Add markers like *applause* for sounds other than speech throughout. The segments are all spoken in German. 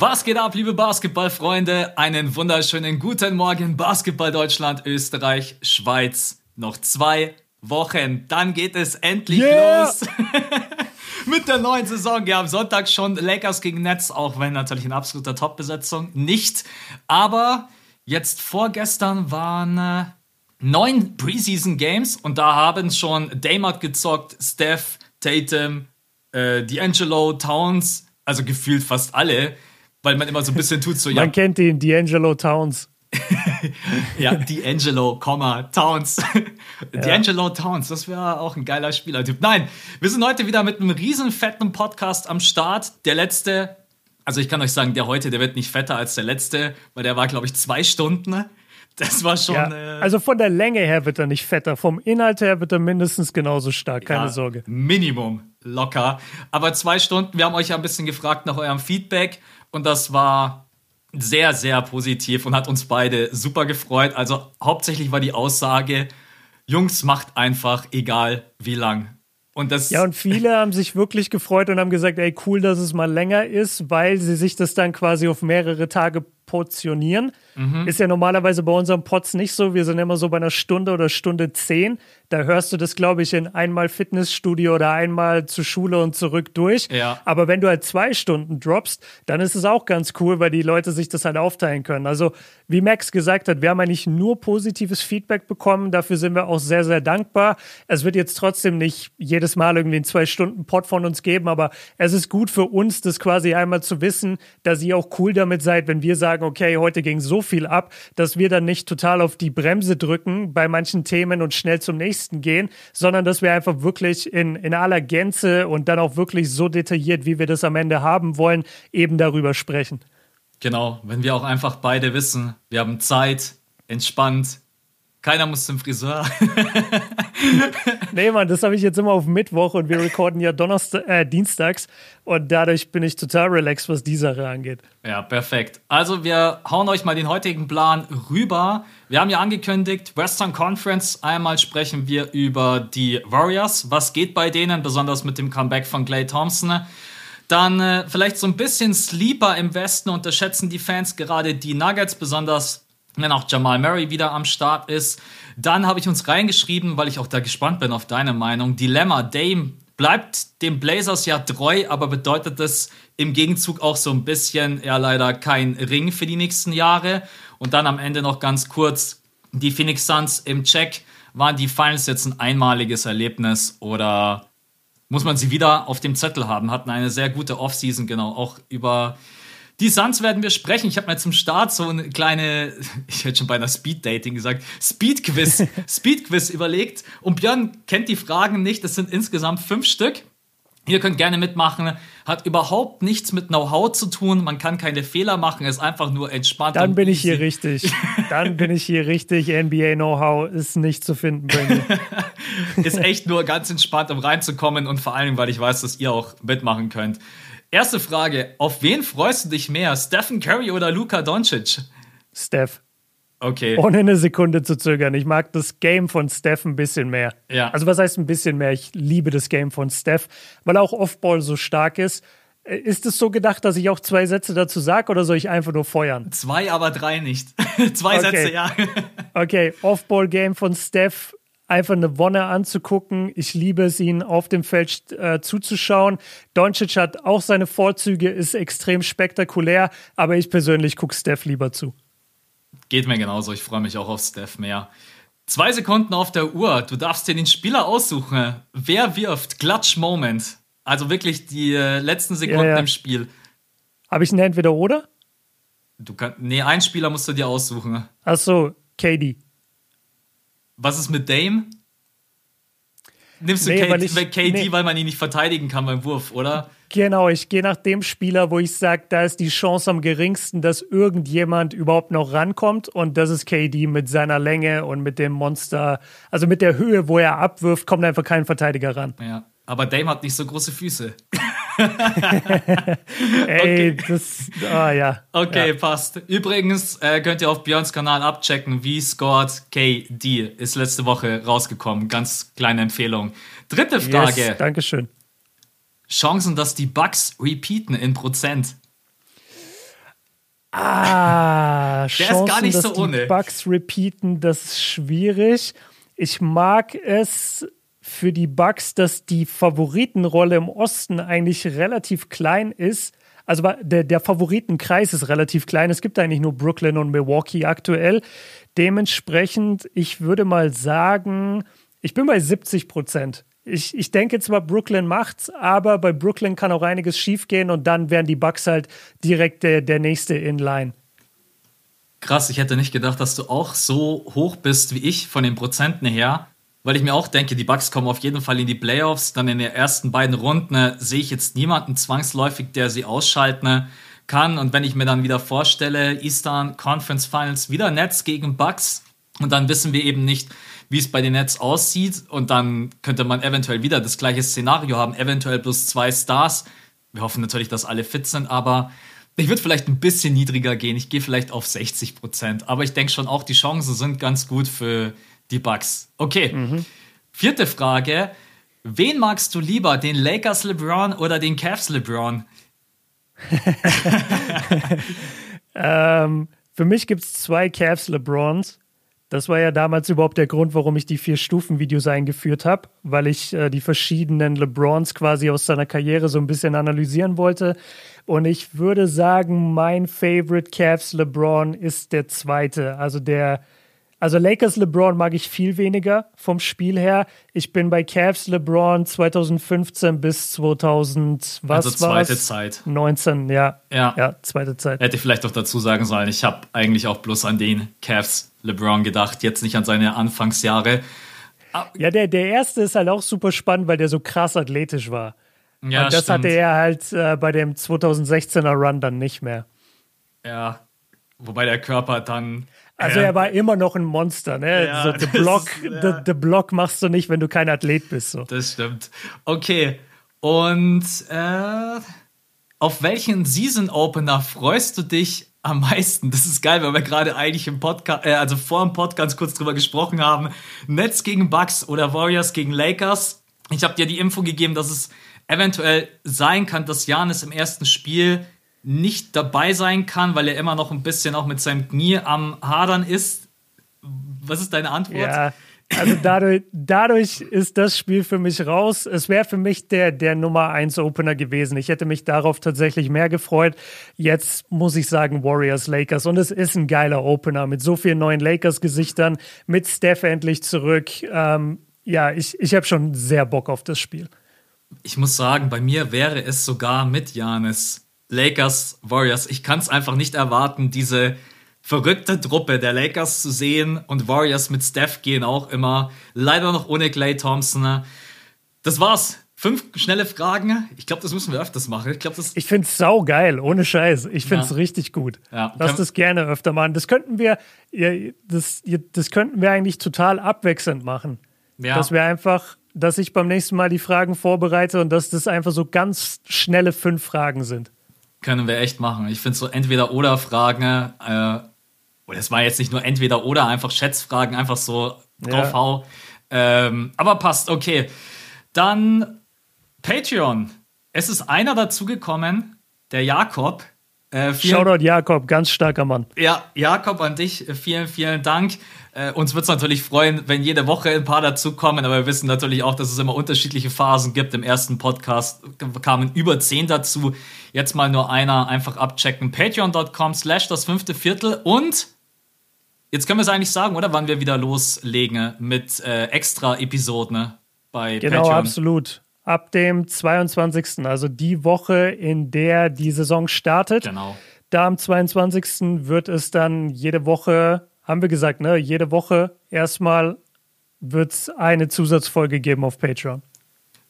Was geht ab, liebe Basketballfreunde? Einen wunderschönen guten Morgen, Basketball Deutschland, Österreich, Schweiz. Noch zwei Wochen, dann geht es endlich yeah. los. *laughs* Mit der neuen Saison. Ja, am Sonntag schon Lakers gegen Nets, auch wenn natürlich in absoluter Top-Besetzung nicht. Aber jetzt vorgestern waren äh, neun Preseason Games und da haben schon Damart gezockt, Steph, Tatum, äh, D'Angelo, Towns, also gefühlt fast alle weil man immer so ein bisschen tut so, ja. Man kennt ihn, D'Angelo Towns. *laughs* ja, D'Angelo, Towns. *laughs* ja. D'Angelo Towns, das wäre auch ein geiler Spielertyp. Nein, wir sind heute wieder mit einem riesen fetten Podcast am Start. Der letzte, also ich kann euch sagen, der heute, der wird nicht fetter als der letzte, weil der war, glaube ich, zwei Stunden. Das war schon. Ja, äh, also von der Länge her wird er nicht fetter, vom Inhalt her wird er mindestens genauso stark, keine ja, Sorge. Minimum, locker. Aber zwei Stunden, wir haben euch ja ein bisschen gefragt nach eurem Feedback und das war sehr, sehr positiv und hat uns beide super gefreut. Also hauptsächlich war die Aussage, Jungs, macht einfach, egal wie lang. Und das ja, und viele haben sich wirklich gefreut und haben gesagt, ey, cool, dass es mal länger ist, weil sie sich das dann quasi auf mehrere Tage portionieren. Mhm. Ist ja normalerweise bei unserem Pots nicht so. Wir sind immer so bei einer Stunde oder Stunde zehn. Da hörst du das, glaube ich, in einmal Fitnessstudio oder einmal zur Schule und zurück durch. Ja. Aber wenn du halt zwei Stunden droppst, dann ist es auch ganz cool, weil die Leute sich das halt aufteilen können. Also, wie Max gesagt hat, wir haben eigentlich nur positives Feedback bekommen. Dafür sind wir auch sehr, sehr dankbar. Es wird jetzt trotzdem nicht jedes Mal irgendwie einen zwei Stunden Pod von uns geben, aber es ist gut für uns, das quasi einmal zu wissen, dass ihr auch cool damit seid, wenn wir sagen, okay, heute ging so viel ab, dass wir dann nicht total auf die Bremse drücken bei manchen Themen und schnell zum nächsten gehen, sondern dass wir einfach wirklich in, in aller Gänze und dann auch wirklich so detailliert, wie wir das am Ende haben wollen, eben darüber sprechen. Genau, wenn wir auch einfach beide wissen, wir haben Zeit, entspannt, keiner muss zum Friseur. *laughs* nee, Mann, das habe ich jetzt immer auf Mittwoch und wir recorden ja Donnerstag, äh, dienstags und dadurch bin ich total relaxed, was die Sache angeht. Ja, perfekt. Also wir hauen euch mal den heutigen Plan rüber. Wir haben ja angekündigt, Western Conference, einmal sprechen wir über die Warriors. Was geht bei denen, besonders mit dem Comeback von Clay Thompson? Dann äh, vielleicht so ein bisschen Sleeper im Westen unterschätzen die Fans gerade die Nuggets, besonders wenn auch Jamal Murray wieder am Start ist. Dann habe ich uns reingeschrieben, weil ich auch da gespannt bin auf deine Meinung. Dilemma, Dame bleibt dem Blazers ja treu, aber bedeutet das im Gegenzug auch so ein bisschen, ja leider kein Ring für die nächsten Jahre. Und dann am Ende noch ganz kurz, die Phoenix Suns im Check. Waren die Finals jetzt ein einmaliges Erlebnis oder muss man sie wieder auf dem Zettel haben? Hatten eine sehr gute Offseason, genau, auch über die Suns werden wir sprechen. Ich habe mir zum Start so eine kleine, *laughs* ich hätte schon bei einer Speed-Dating gesagt, Speed-Quiz, *laughs* Speed-Quiz überlegt. Und Björn kennt die Fragen nicht. Das sind insgesamt fünf Stück. Ihr könnt gerne mitmachen. Hat überhaupt nichts mit Know-how zu tun. Man kann keine Fehler machen. Ist einfach nur entspannt. Dann bin ich hier richtig. *laughs* Dann bin ich hier richtig. NBA Know-how ist nicht zu finden bei mir. ist echt nur ganz entspannt, um reinzukommen und vor allem, weil ich weiß, dass ihr auch mitmachen könnt. Erste Frage: Auf wen freust du dich mehr? Stephen Curry oder Luka Doncic? Steph. Okay. Ohne eine Sekunde zu zögern. Ich mag das Game von Steph ein bisschen mehr. Ja. Also, was heißt ein bisschen mehr? Ich liebe das Game von Steph, weil auch Offball so stark ist. Äh, ist es so gedacht, dass ich auch zwei Sätze dazu sage oder soll ich einfach nur feuern? Zwei, aber drei nicht. *laughs* zwei okay. Sätze, ja. okay, Offball-Game von Steph einfach eine Wonne anzugucken. Ich liebe es, ihn auf dem Feld äh, zuzuschauen. Doncic hat auch seine Vorzüge, ist extrem spektakulär, aber ich persönlich gucke Steph lieber zu. Geht mir genauso. Ich freue mich auch auf Steph mehr. Zwei Sekunden auf der Uhr. Du darfst dir den Spieler aussuchen. Wer wirft? Clutch Moment. Also wirklich die äh, letzten Sekunden ja, ja. im Spiel. Habe ich einen Entweder-Oder? Du kannst, nee, einen Spieler musst du dir aussuchen. Ach so, KD. Was ist mit Dame? Nimmst du nee, KD, weil, ich, KD nee. weil man ihn nicht verteidigen kann beim Wurf, oder? Genau, ich gehe nach dem Spieler, wo ich sage, da ist die Chance am geringsten, dass irgendjemand überhaupt noch rankommt. Und das ist KD mit seiner Länge und mit dem Monster, also mit der Höhe, wo er abwirft, kommt einfach kein Verteidiger ran. Ja, aber Dame hat nicht so große Füße. *laughs* *laughs* Ey, okay. das, oh ja. Okay, ja. passt. Übrigens äh, könnt ihr auf Björns Kanal abchecken, wie scored KD. Ist letzte Woche rausgekommen. Ganz kleine Empfehlung. Dritte Frage. Yes, Dankeschön. Chancen, dass die Bugs repeaten in Prozent? Ah, *laughs* Der Chancen, ist gar nicht dass so die ohne. Bugs repeaten, das ist schwierig. Ich mag es für die Bugs, dass die Favoritenrolle im Osten eigentlich relativ klein ist. Also der, der Favoritenkreis ist relativ klein. Es gibt eigentlich nur Brooklyn und Milwaukee aktuell. Dementsprechend, ich würde mal sagen, ich bin bei 70 Prozent. Ich, ich denke zwar, Brooklyn macht's, aber bei Brooklyn kann auch einiges schiefgehen und dann wären die Bucks halt direkt der, der nächste Inline. Krass, ich hätte nicht gedacht, dass du auch so hoch bist wie ich von den Prozenten her, weil ich mir auch denke, die Bucks kommen auf jeden Fall in die Playoffs, dann in den ersten beiden Runden ne, sehe ich jetzt niemanden zwangsläufig, der sie ausschalten kann und wenn ich mir dann wieder vorstelle, Eastern Conference Finals wieder Nets gegen Bucks und dann wissen wir eben nicht, wie es bei den Nets aussieht. Und dann könnte man eventuell wieder das gleiche Szenario haben, eventuell plus zwei Stars. Wir hoffen natürlich, dass alle fit sind, aber ich würde vielleicht ein bisschen niedriger gehen. Ich gehe vielleicht auf 60 Prozent. Aber ich denke schon auch, die Chancen sind ganz gut für die Bucks. Okay. Mhm. Vierte Frage. Wen magst du lieber, den Lakers LeBron oder den Cavs LeBron? *laughs* ähm, für mich gibt es zwei Cavs LeBrons. Das war ja damals überhaupt der Grund, warum ich die Vier-Stufen-Videos eingeführt habe, weil ich äh, die verschiedenen LeBrons quasi aus seiner Karriere so ein bisschen analysieren wollte. Und ich würde sagen, mein Favorite Cavs LeBron ist der zweite, also der also Lakers LeBron mag ich viel weniger vom Spiel her. Ich bin bei Cavs LeBron 2015 bis 2000 was Also zweite war's? Zeit. 19, ja. Ja. Ja, zweite Zeit. Hätte ich vielleicht auch dazu sagen sollen, ich habe eigentlich auch bloß an den Cavs LeBron gedacht, jetzt nicht an seine Anfangsjahre. Ja, der, der erste ist halt auch super spannend, weil der so krass athletisch war. Ja, Und das stimmt. hatte er halt äh, bei dem 2016er Run dann nicht mehr. Ja, wobei der Körper dann. Also äh, er war immer noch ein Monster, ne? Ja, so, the Block, ist- ja. the, the Block machst du nicht, wenn du kein Athlet bist. So. Das stimmt. Okay. Und äh, auf welchen Season Opener freust du dich am meisten? Das ist geil, weil wir gerade eigentlich im Podcast, äh, also vor dem Podcast kurz drüber gesprochen haben. Nets gegen Bucks oder Warriors gegen Lakers. Ich habe dir die Info gegeben, dass es eventuell sein kann, dass Janis im ersten Spiel nicht dabei sein kann, weil er immer noch ein bisschen auch mit seinem Knie am Hadern ist. Was ist deine Antwort? Ja, also dadurch, dadurch ist das Spiel für mich raus. Es wäre für mich der, der Nummer 1 Opener gewesen. Ich hätte mich darauf tatsächlich mehr gefreut. Jetzt muss ich sagen Warriors Lakers und es ist ein geiler Opener mit so vielen neuen Lakers-Gesichtern, mit Steph endlich zurück. Ähm, ja, ich, ich habe schon sehr Bock auf das Spiel. ich muss sagen, bei mir wäre es sogar mit Janis. Lakers, Warriors. Ich kann es einfach nicht erwarten, diese verrückte Truppe der Lakers zu sehen und Warriors mit Steph gehen auch immer. Leider noch ohne Clay Thompson. Das war's. Fünf schnelle Fragen. Ich glaube, das müssen wir öfters machen. Ich glaube, das. Ich finde es saugeil, ohne Scheiß. Ich finde es Ja. richtig gut. Ja. Lass das gerne öfter machen. Das könnten wir, das, das könnten wir eigentlich total abwechselnd machen. Ja. Dass wir einfach, dass ich beim nächsten Mal die Fragen vorbereite und dass das einfach so ganz schnelle fünf Fragen sind. Können wir echt machen. Ich finde so entweder oder Fragen. Äh, oder es war jetzt nicht nur entweder oder, einfach Schätzfragen, einfach so Ja. draufhau. Ähm, aber passt, okay. Dann Patreon. Es ist einer dazugekommen, der Jakob. Äh, vielen, Shoutout Jakob, ganz starker Mann. ja, Jakob, an dich äh, vielen, vielen Dank. Äh, uns würde es natürlich freuen, wenn jede Woche ein paar dazukommen, aber wir wissen natürlich auch, dass es immer unterschiedliche Phasen gibt. Im ersten Podcast kamen über zehn dazu. Jetzt mal nur einer, einfach abchecken. Patreon.com slash das fünfte Viertel und jetzt können wir es eigentlich sagen, oder? Wann wir wieder loslegen mit äh, extra Episoden bei Genau, Patreon. absolut. Ab dem 22. Also die Woche, in der die Saison startet. Genau. Da am 22. wird es dann jede Woche, haben wir gesagt, ne, jede Woche erstmal wird es eine Zusatzfolge geben auf Patreon.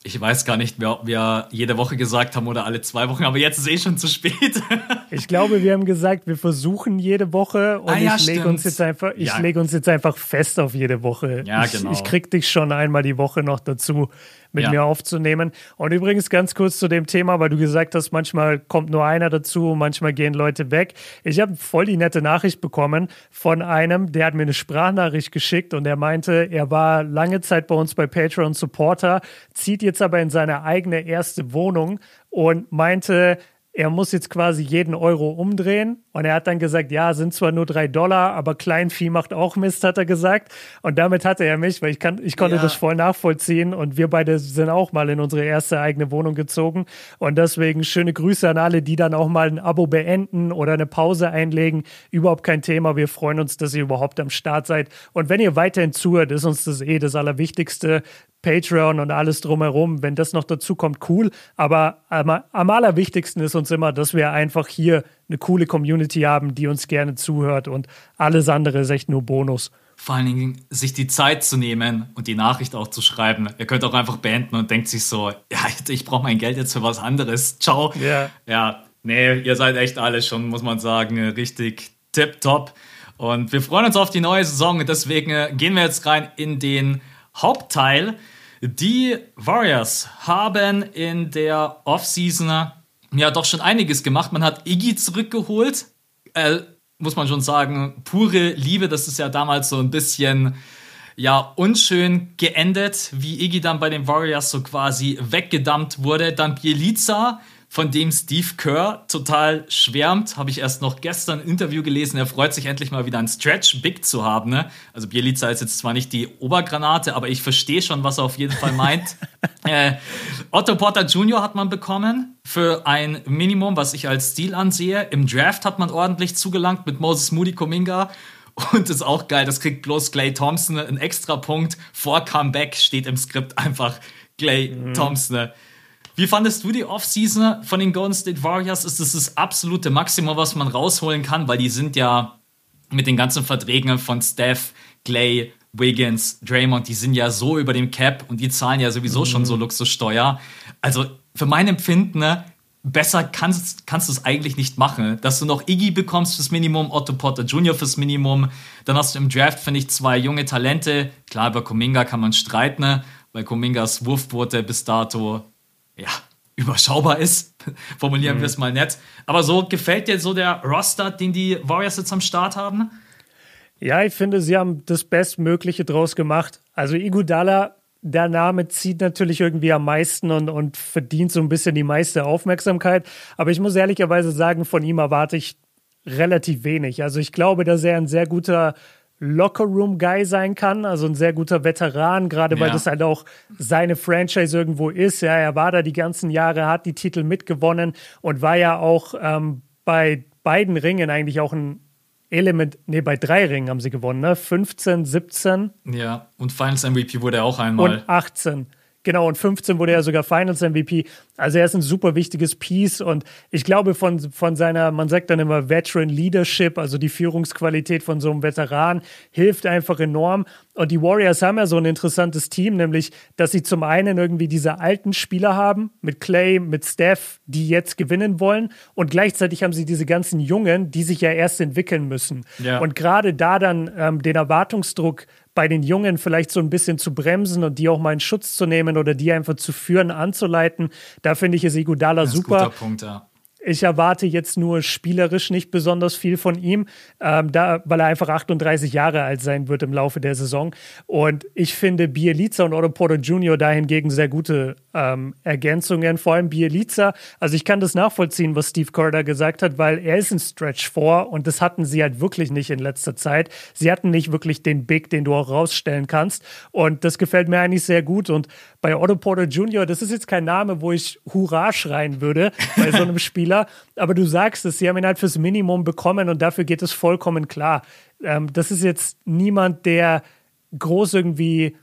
Ich weiß gar nicht mehr, ob wir jede Woche gesagt haben oder alle zwei Wochen, aber jetzt ist eh schon zu spät. *laughs* Ich glaube, wir haben gesagt, wir versuchen jede Woche und Ah, ja, ich lege uns jetzt einfach, ich Ja. lege uns jetzt einfach fest auf jede Woche. Ja, ich, genau. ich krieg dich schon einmal die Woche noch dazu, mit Ja. mir aufzunehmen. Und übrigens ganz kurz zu dem Thema, weil du gesagt hast, manchmal kommt nur einer dazu, manchmal gehen Leute weg. Ich habe voll die nette Nachricht bekommen von einem, der hat mir eine Sprachnachricht geschickt und er meinte, er war lange Zeit bei uns bei Patreon Supporter, zieht jetzt aber in seine eigene erste Wohnung und meinte, er muss jetzt quasi jeden Euro umdrehen Und er hat dann gesagt, ja, sind zwar nur drei Dollar, aber Kleinvieh macht auch Mist, hat er gesagt. Und damit hatte er mich, weil ich, kann, ich konnte ja. das voll nachvollziehen. Und wir beide sind auch mal in unsere erste eigene Wohnung gezogen. Und deswegen schöne Grüße an alle, die dann auch mal ein Abo beenden oder eine Pause einlegen. Überhaupt kein Thema. Wir freuen uns, dass ihr überhaupt am Start seid. Und wenn ihr weiterhin zuhört, ist uns das eh das Allerwichtigste. Patreon und alles drumherum, wenn das noch dazu kommt, cool. Aber am, am allerwichtigsten ist uns immer, dass wir einfach hier eine coole Community haben, die uns gerne zuhört und alles andere ist echt nur Bonus. Vor allen Dingen sich die Zeit zu nehmen und die Nachricht auch zu schreiben. Ihr könnt auch einfach beenden und denkt sich so, ja, ich brauche mein Geld jetzt für was anderes. Ciao. Yeah. Ja, nee, ihr seid echt alle schon, muss man sagen, richtig tipptopp. Und wir freuen uns auf die neue Saison. Deswegen gehen wir jetzt rein in den Hauptteil. Die Warriors haben in der Offseason ja doch schon einiges gemacht. Man hat Iggy zurückgeholt. Äh, muss man schon sagen, pure Liebe. Das ist ja damals so ein bisschen ja unschön geendet, wie Iggy dann bei den Warriors so quasi weggedammt wurde. Dann Bielica von dem Steve Kerr total schwärmt. Habe ich erst noch gestern ein Interview gelesen. Er freut sich endlich mal wieder ein Stretch Big zu haben. Ne? Also Bielica ist jetzt zwar nicht die Obergranate, aber ich verstehe schon, was er auf jeden Fall meint. *laughs* äh, Otto Porter Jr. hat man bekommen für ein Minimum, was ich als Stil ansehe. Im Draft hat man ordentlich zugelangt mit Moses Moody Kuminga. Und ist auch geil, das kriegt bloß Clay Thompson. Ein extra Punkt vor Comeback steht im Skript einfach Clay mhm. Thompson. Wie fandest du die Offseason von den Golden State Warriors? Ist das das absolute Maximum, was man rausholen kann? Weil die sind ja mit den ganzen Verträgen von Steph, Clay, Wiggins, Draymond, die sind ja so über dem Cap und die zahlen ja sowieso mhm. schon so Luxussteuer. Also für mein Empfinden, ne, besser kannst, kannst du es eigentlich nicht machen. Dass du noch Iggy bekommst fürs Minimum, Otto Potter Jr. fürs Minimum. Dann hast du im Draft, finde ich, zwei junge Talente. Klar, über Kuminga kann man streiten, ne? weil Kumingas Wurfquote bis dato ja, überschaubar ist. *laughs* Formulieren mhm. wir es mal nett. Aber so gefällt dir so der Roster, den die Warriors jetzt am Start haben? Ja, ich finde, sie haben das Bestmögliche draus gemacht. Also Igudala, der Name zieht natürlich irgendwie am meisten und, und verdient so ein bisschen die meiste Aufmerksamkeit. Aber ich muss ehrlicherweise sagen, von ihm erwarte ich relativ wenig. Also ich glaube, dass er ein sehr guter Lockerroom-Guy sein kann, also ein sehr guter Veteran, gerade weil ja. das halt auch seine Franchise irgendwo ist. Ja, er war da die ganzen Jahre, hat die Titel mitgewonnen und war ja auch ähm, bei beiden Ringen eigentlich auch ein Element, nee, bei drei Ringen haben sie gewonnen, ne? 15, 17. Ja, und Finals MVP wurde er auch einmal. Und 18. Genau, und 15 wurde er sogar Finals MVP. Also er ist ein super wichtiges Piece und ich glaube von, von seiner, man sagt dann immer Veteran Leadership, also die Führungsqualität von so einem Veteran, hilft einfach enorm. Und die Warriors haben ja so ein interessantes Team, nämlich, dass sie zum einen irgendwie diese alten Spieler haben, mit Clay, mit Steph, die jetzt gewinnen wollen und gleichzeitig haben sie diese ganzen Jungen, die sich ja erst entwickeln müssen. Ja. Und gerade da dann ähm, den Erwartungsdruck bei den Jungen vielleicht so ein bisschen zu bremsen und die auch mal in Schutz zu nehmen oder die einfach zu führen, anzuleiten. Da finde ich es Igudala super. Guter Punkt, ja. Ich erwarte jetzt nur spielerisch nicht besonders viel von ihm, ähm, da, weil er einfach 38 Jahre alt sein wird im Laufe der Saison. Und ich finde Bielica und Otto Porter Jr. dahingegen sehr gute ähm, Ergänzungen. Vor allem Bielica. Also ich kann das nachvollziehen, was Steve Kerr da gesagt hat, weil er ist ein Stretch vor und das hatten sie halt wirklich nicht in letzter Zeit. Sie hatten nicht wirklich den Big, den du auch rausstellen kannst. Und das gefällt mir eigentlich sehr gut. Und bei Otto Porter Jr., das ist jetzt kein Name, wo ich Hurra schreien würde bei so einem *laughs* Spieler, aber du sagst es, sie haben ihn halt fürs Minimum bekommen und dafür geht es vollkommen klar. Ähm, das ist jetzt niemand, der groß irgendwie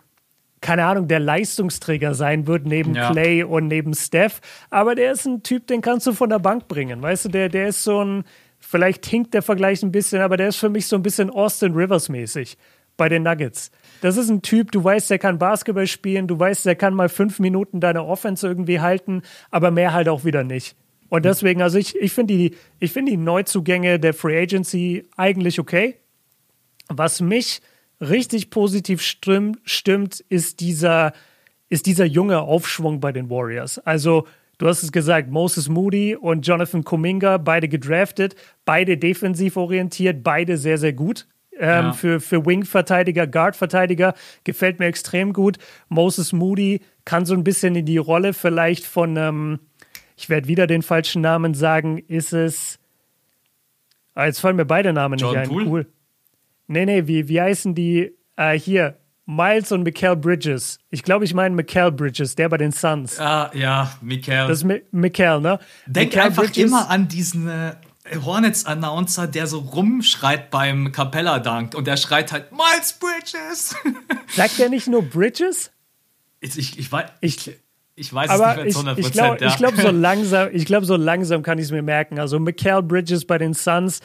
keine Ahnung, der Leistungsträger sein wird neben ja. Clay und neben Steph. Aber der ist ein Typ, den kannst du von der Bank bringen. Weißt du, der, der ist so ein, vielleicht hinkt der Vergleich ein bisschen, aber der ist für mich so ein bisschen Austin Rivers mäßig bei den Nuggets. Das ist ein Typ, du weißt, der kann Basketball spielen, du weißt, der kann mal fünf Minuten deine Offense irgendwie halten, aber mehr halt auch wieder nicht. Und deswegen, also ich, ich finde die, find die Neuzugänge der Free Agency eigentlich okay. Was mich richtig positiv stimmt, stimmt ist, dieser, ist dieser junge Aufschwung bei den Warriors. Also, du hast es gesagt, Moses Moody und Jonathan Kuminga, beide gedraftet, beide defensiv orientiert, beide sehr, sehr gut ähm, ja. für, für Wing-Verteidiger, Guard-Verteidiger. Gefällt mir extrem gut. Moses Moody kann so ein bisschen in die Rolle vielleicht von, ähm, ich werde wieder den falschen Namen sagen, ist es Ah, jetzt fallen mir beide Namen Jordan nicht ein. Poole? Cool. Nee, nee, wie, wie heißen die? Äh, hier, Miles und Mikael Bridges. Ich glaube, ich meine Mikael Bridges, der bei den Suns. Ah, ja, Mikael. Das ist Mi Mikael, ne? Denk Mikael einfach Bridges. immer an diesen äh, Hornets-Announcer, der so rumschreit beim Capella-Dank und der schreit halt Miles Bridges. *laughs* Sagt der nicht nur Bridges? Ich, ich, ich weiß. Ich, ich weiß aber es nicht mehr zu 100%. Ich, ich glaube, ja. glaub, so *laughs* langsam, ich glaube, so langsam kann ich es mir merken. Also Mikael Bridges bei den Suns,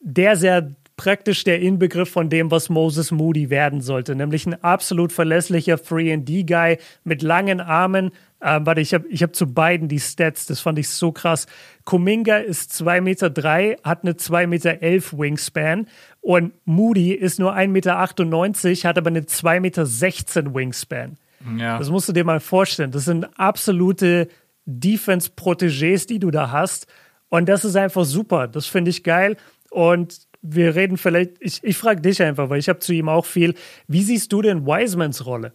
der sehr praktisch der Inbegriff von dem, was Moses Moody werden sollte, nämlich ein absolut verlässlicher 3D-Guy mit langen Armen. Ähm, warte, ich habe ich hab zu beiden die Stats, das fand ich so krass. Kuminga ist 2,3 Meter, drei, hat eine 2,11 Meter elf Wingspan und Moody ist nur 1,98 Meter, hat aber eine 2,16 Meter sechzehn Wingspan. Ja. Das musst du dir mal vorstellen. Das sind absolute Defense-Protégés, die du da hast. Und das ist einfach super. Das finde ich geil. Und wir reden vielleicht, ich, ich frage dich einfach, weil ich habe zu ihm auch viel. Wie siehst du denn Wisemans Rolle?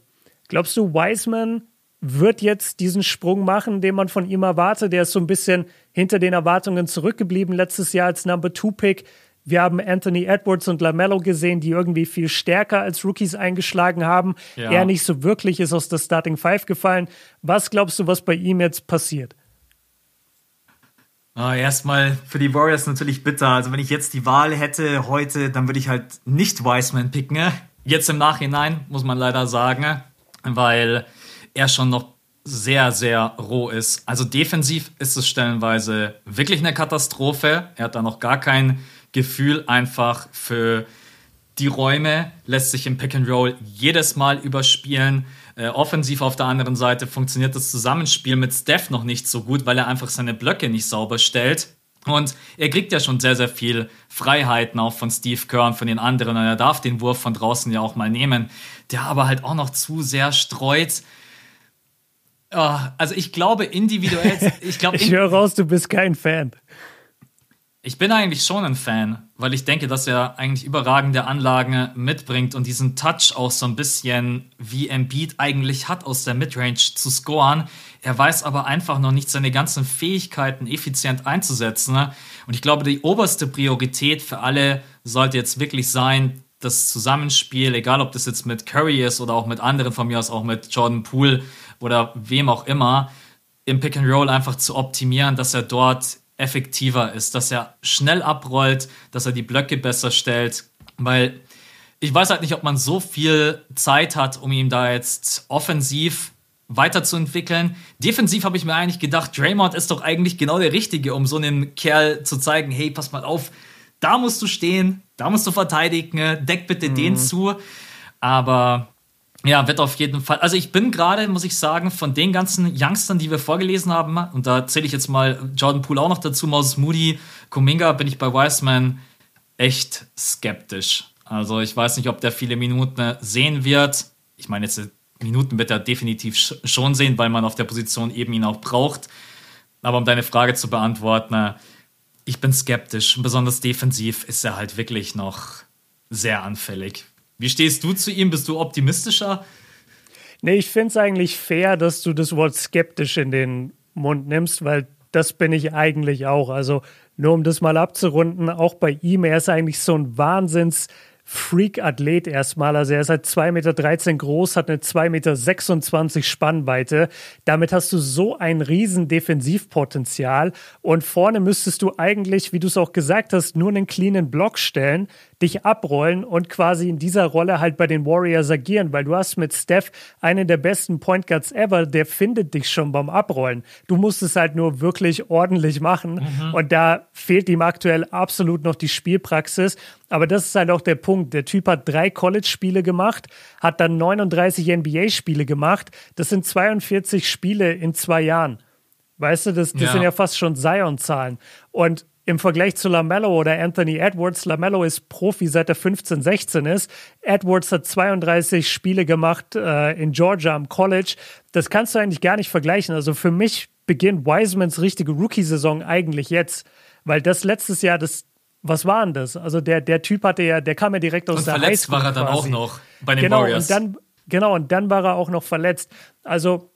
Glaubst du, Wiseman wird jetzt diesen Sprung machen, den man von ihm erwartet? Der ist so ein bisschen hinter den Erwartungen zurückgeblieben letztes Jahr als Number Two Pick. Wir haben Anthony Edwards und LaMelo gesehen, die irgendwie viel stärker als Rookies eingeschlagen haben. Ja. Er nicht so wirklich ist aus der Starting Five gefallen. Was glaubst du, was bei ihm jetzt passiert? Ah, erstmal für die Warriors natürlich bitter. Also wenn ich jetzt die Wahl hätte heute, dann würde ich halt nicht Wiseman picken. Jetzt im Nachhinein muss man leider sagen, weil er schon noch sehr, sehr roh ist. Also defensiv ist es stellenweise wirklich eine Katastrophe. Er hat da noch gar kein Gefühl einfach für die Räume, lässt sich im Pick and Roll jedes Mal überspielen. Äh, offensiv auf der anderen Seite funktioniert das Zusammenspiel mit Steph noch nicht so gut, weil er einfach seine Blöcke nicht sauber stellt. Und er kriegt ja schon sehr, sehr viel Freiheiten auch von Steve Kerr und von den anderen. Und er darf den Wurf von draußen ja auch mal nehmen, der aber halt auch noch zu sehr streut. Oh, also ich glaube individuell. *laughs* Ich, glaube, ich höre raus, du bist kein Fan. Ich bin eigentlich schon ein Fan, weil ich denke, dass er eigentlich überragende Anlagen mitbringt und diesen Touch auch so ein bisschen wie Embiid eigentlich hat, aus der Midrange zu scoren. Er weiß aber einfach noch nicht seine ganzen Fähigkeiten effizient einzusetzen. Ne? Und ich glaube, die oberste Priorität für alle sollte jetzt wirklich sein, das Zusammenspiel, egal ob das jetzt mit Curry ist oder auch mit anderen von mir aus, auch mit Jordan Poole oder wem auch immer, im Pick and Roll einfach zu optimieren, dass er dort effektiver ist, dass er schnell abrollt, dass er die Blöcke besser stellt, weil ich weiß halt nicht, ob man so viel Zeit hat, um ihn da jetzt offensiv weiterzuentwickeln. Defensiv habe ich mir eigentlich gedacht, Draymond ist doch eigentlich genau der Richtige, um so einem Kerl zu zeigen, hey, pass mal auf, da musst du stehen, da musst du verteidigen, deck bitte mhm. den zu. Aber ja, wird auf jeden Fall. Also ich bin gerade, muss ich sagen, von den ganzen Youngstern, die wir vorgelesen haben, und da zähle ich jetzt mal Jordan Poole auch noch dazu, Moses Moody, Kuminga, bin ich bei Wiseman echt skeptisch. Also ich weiß nicht, ob der viele Minuten sehen wird. Ich meine, jetzt Minuten wird er definitiv schon sehen, weil man auf der Position eben ihn auch braucht. Aber um deine Frage zu beantworten, ich bin skeptisch. Besonders defensiv ist er halt wirklich noch sehr anfällig. Wie stehst du zu ihm? Bist du optimistischer? Nee, ich finde es eigentlich fair, dass du das Wort skeptisch in den Mund nimmst, weil das bin ich eigentlich auch. Also nur um das mal abzurunden, auch bei ihm, er ist eigentlich so ein Wahnsinns- Freak-Athlet erstmal. Also er ist halt 2,13 Meter groß, hat eine 2,26 Meter Spannweite. Damit hast du so ein riesen Defensivpotenzial. Und vorne müsstest du eigentlich, wie du es auch gesagt hast, nur einen cleanen Block stellen, dich abrollen und quasi in dieser Rolle halt bei den Warriors agieren, weil du hast mit Steph einen der besten Point Guards ever, der findet dich schon beim Abrollen. Du musst es halt nur wirklich ordentlich machen mhm. und da fehlt ihm aktuell absolut noch die Spielpraxis. Aber das ist halt auch der Punkt. Der Typ hat drei College-Spiele gemacht, hat dann 39 NBA-Spiele gemacht. Das sind 42 Spiele in zwei Jahren. Weißt du, das, das ja. sind ja fast schon Zion-Zahlen. Und im Vergleich zu Lamello oder Anthony Edwards, Lamello ist Profi seit er 15, 16 ist. Edwards hat 32 Spiele gemacht äh, in Georgia am College. Das kannst du eigentlich gar nicht vergleichen. Also für mich beginnt Wisemans richtige Rookie-Saison eigentlich jetzt, weil das letztes Jahr das was war denn das? Also der, der Typ hatte ja, der kam ja direkt aus und der verletzt Highschool war er dann quasi. auch noch bei den genau, Warriors. Und dann, genau, und dann war er auch noch verletzt. Also,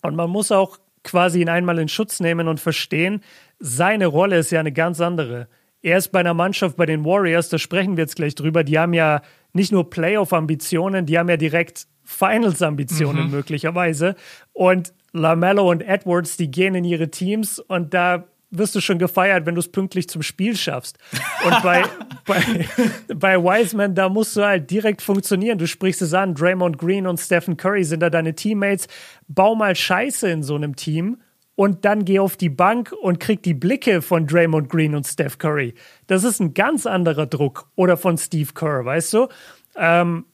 und man muss auch quasi ihn einmal in Schutz nehmen und verstehen, seine Rolle ist ja eine ganz andere. er ist bei einer Mannschaft, bei den Warriors, da sprechen wir jetzt gleich drüber, die haben ja nicht nur Playoff-Ambitionen, die haben ja direkt Finals-Ambitionen mhm. möglicherweise. Und LaMelo und Edwards, die gehen in ihre Teams und da wirst du schon gefeiert, wenn du es pünktlich zum Spiel schaffst. Und bei, *laughs* bei, bei Wiseman, da musst du halt direkt funktionieren. Du sprichst es an, Draymond Green und Stephen Curry sind da deine Teammates. Bau mal Scheiße in so einem Team und dann geh auf die Bank und krieg die Blicke von Draymond Green und Steph Curry. Das ist ein ganz anderer Druck. Oder von Steve Kerr, weißt du? Ähm,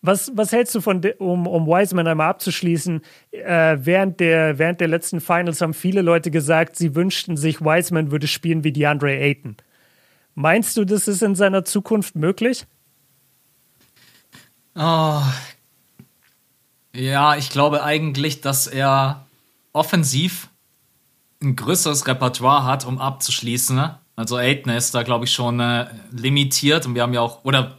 was, was hältst du von, um, um Wiseman einmal abzuschließen? Äh, während, der, während der letzten Finals haben viele Leute gesagt, sie wünschten sich, Wiseman würde spielen wie DeAndre Ayton. Meinst du, das ist in seiner Zukunft möglich? Oh. Ja, ich glaube eigentlich, dass er offensiv ein größeres Repertoire hat, um abzuschließen. Also Aiden ist da, glaube ich, schon äh, limitiert und wir haben ja auch, oder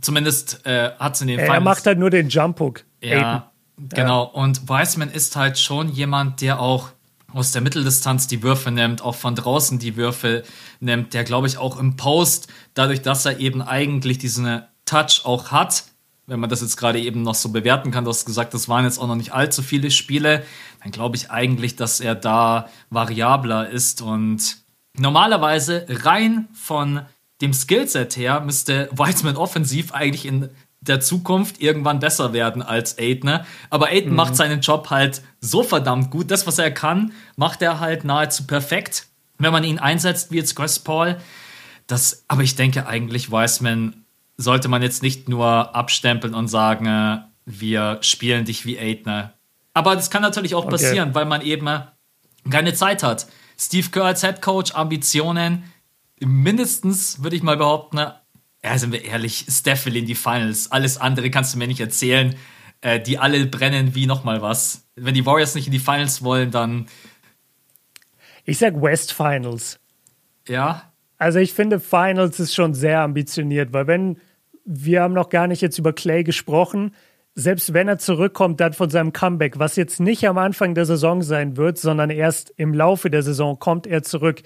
zumindest äh, hat es in den Er Finals, macht halt nur den Jump-Hook. Ja, genau. Ja. Und Wiseman ist halt schon jemand, der auch aus der Mitteldistanz die Würfe nimmt, auch von draußen die Würfe nimmt, der, glaube ich, auch im Post, dadurch, dass er eben eigentlich diesen Touch auch hat, wenn man das jetzt gerade eben noch so bewerten kann, du hast gesagt, das waren jetzt auch noch nicht allzu viele Spiele, dann glaube ich eigentlich, dass er da variabler ist und normalerweise rein von dem Skillset her müsste Weizmann offensiv eigentlich in der Zukunft irgendwann besser werden als Aiden. Aber Aiden mhm. macht seinen Job halt so verdammt gut. Das, was er kann, macht er halt nahezu perfekt, wenn man ihn einsetzt, wie jetzt Chris Paul. Das, aber ich denke eigentlich, Wiseman sollte man jetzt nicht nur abstempeln und sagen, äh, wir spielen dich wie Aidner. Aber das kann natürlich auch okay. passieren, weil man eben äh, keine Zeit hat. Steve Kerr als Head Coach, Ambitionen, mindestens würde ich mal behaupten, äh, ja, sind wir ehrlich, Steph will in die Finals. Alles andere kannst du mir nicht erzählen. Äh, die alle brennen wie nochmal was. Wenn die Warriors nicht in die Finals wollen, dann. Ich sag West Finals. Ja. Also ich finde, Finals ist schon sehr ambitioniert, weil wenn wir haben noch gar nicht jetzt über Clay gesprochen, selbst wenn er zurückkommt dann von seinem Comeback, was jetzt nicht am Anfang der Saison sein wird, sondern erst im Laufe der Saison kommt er zurück.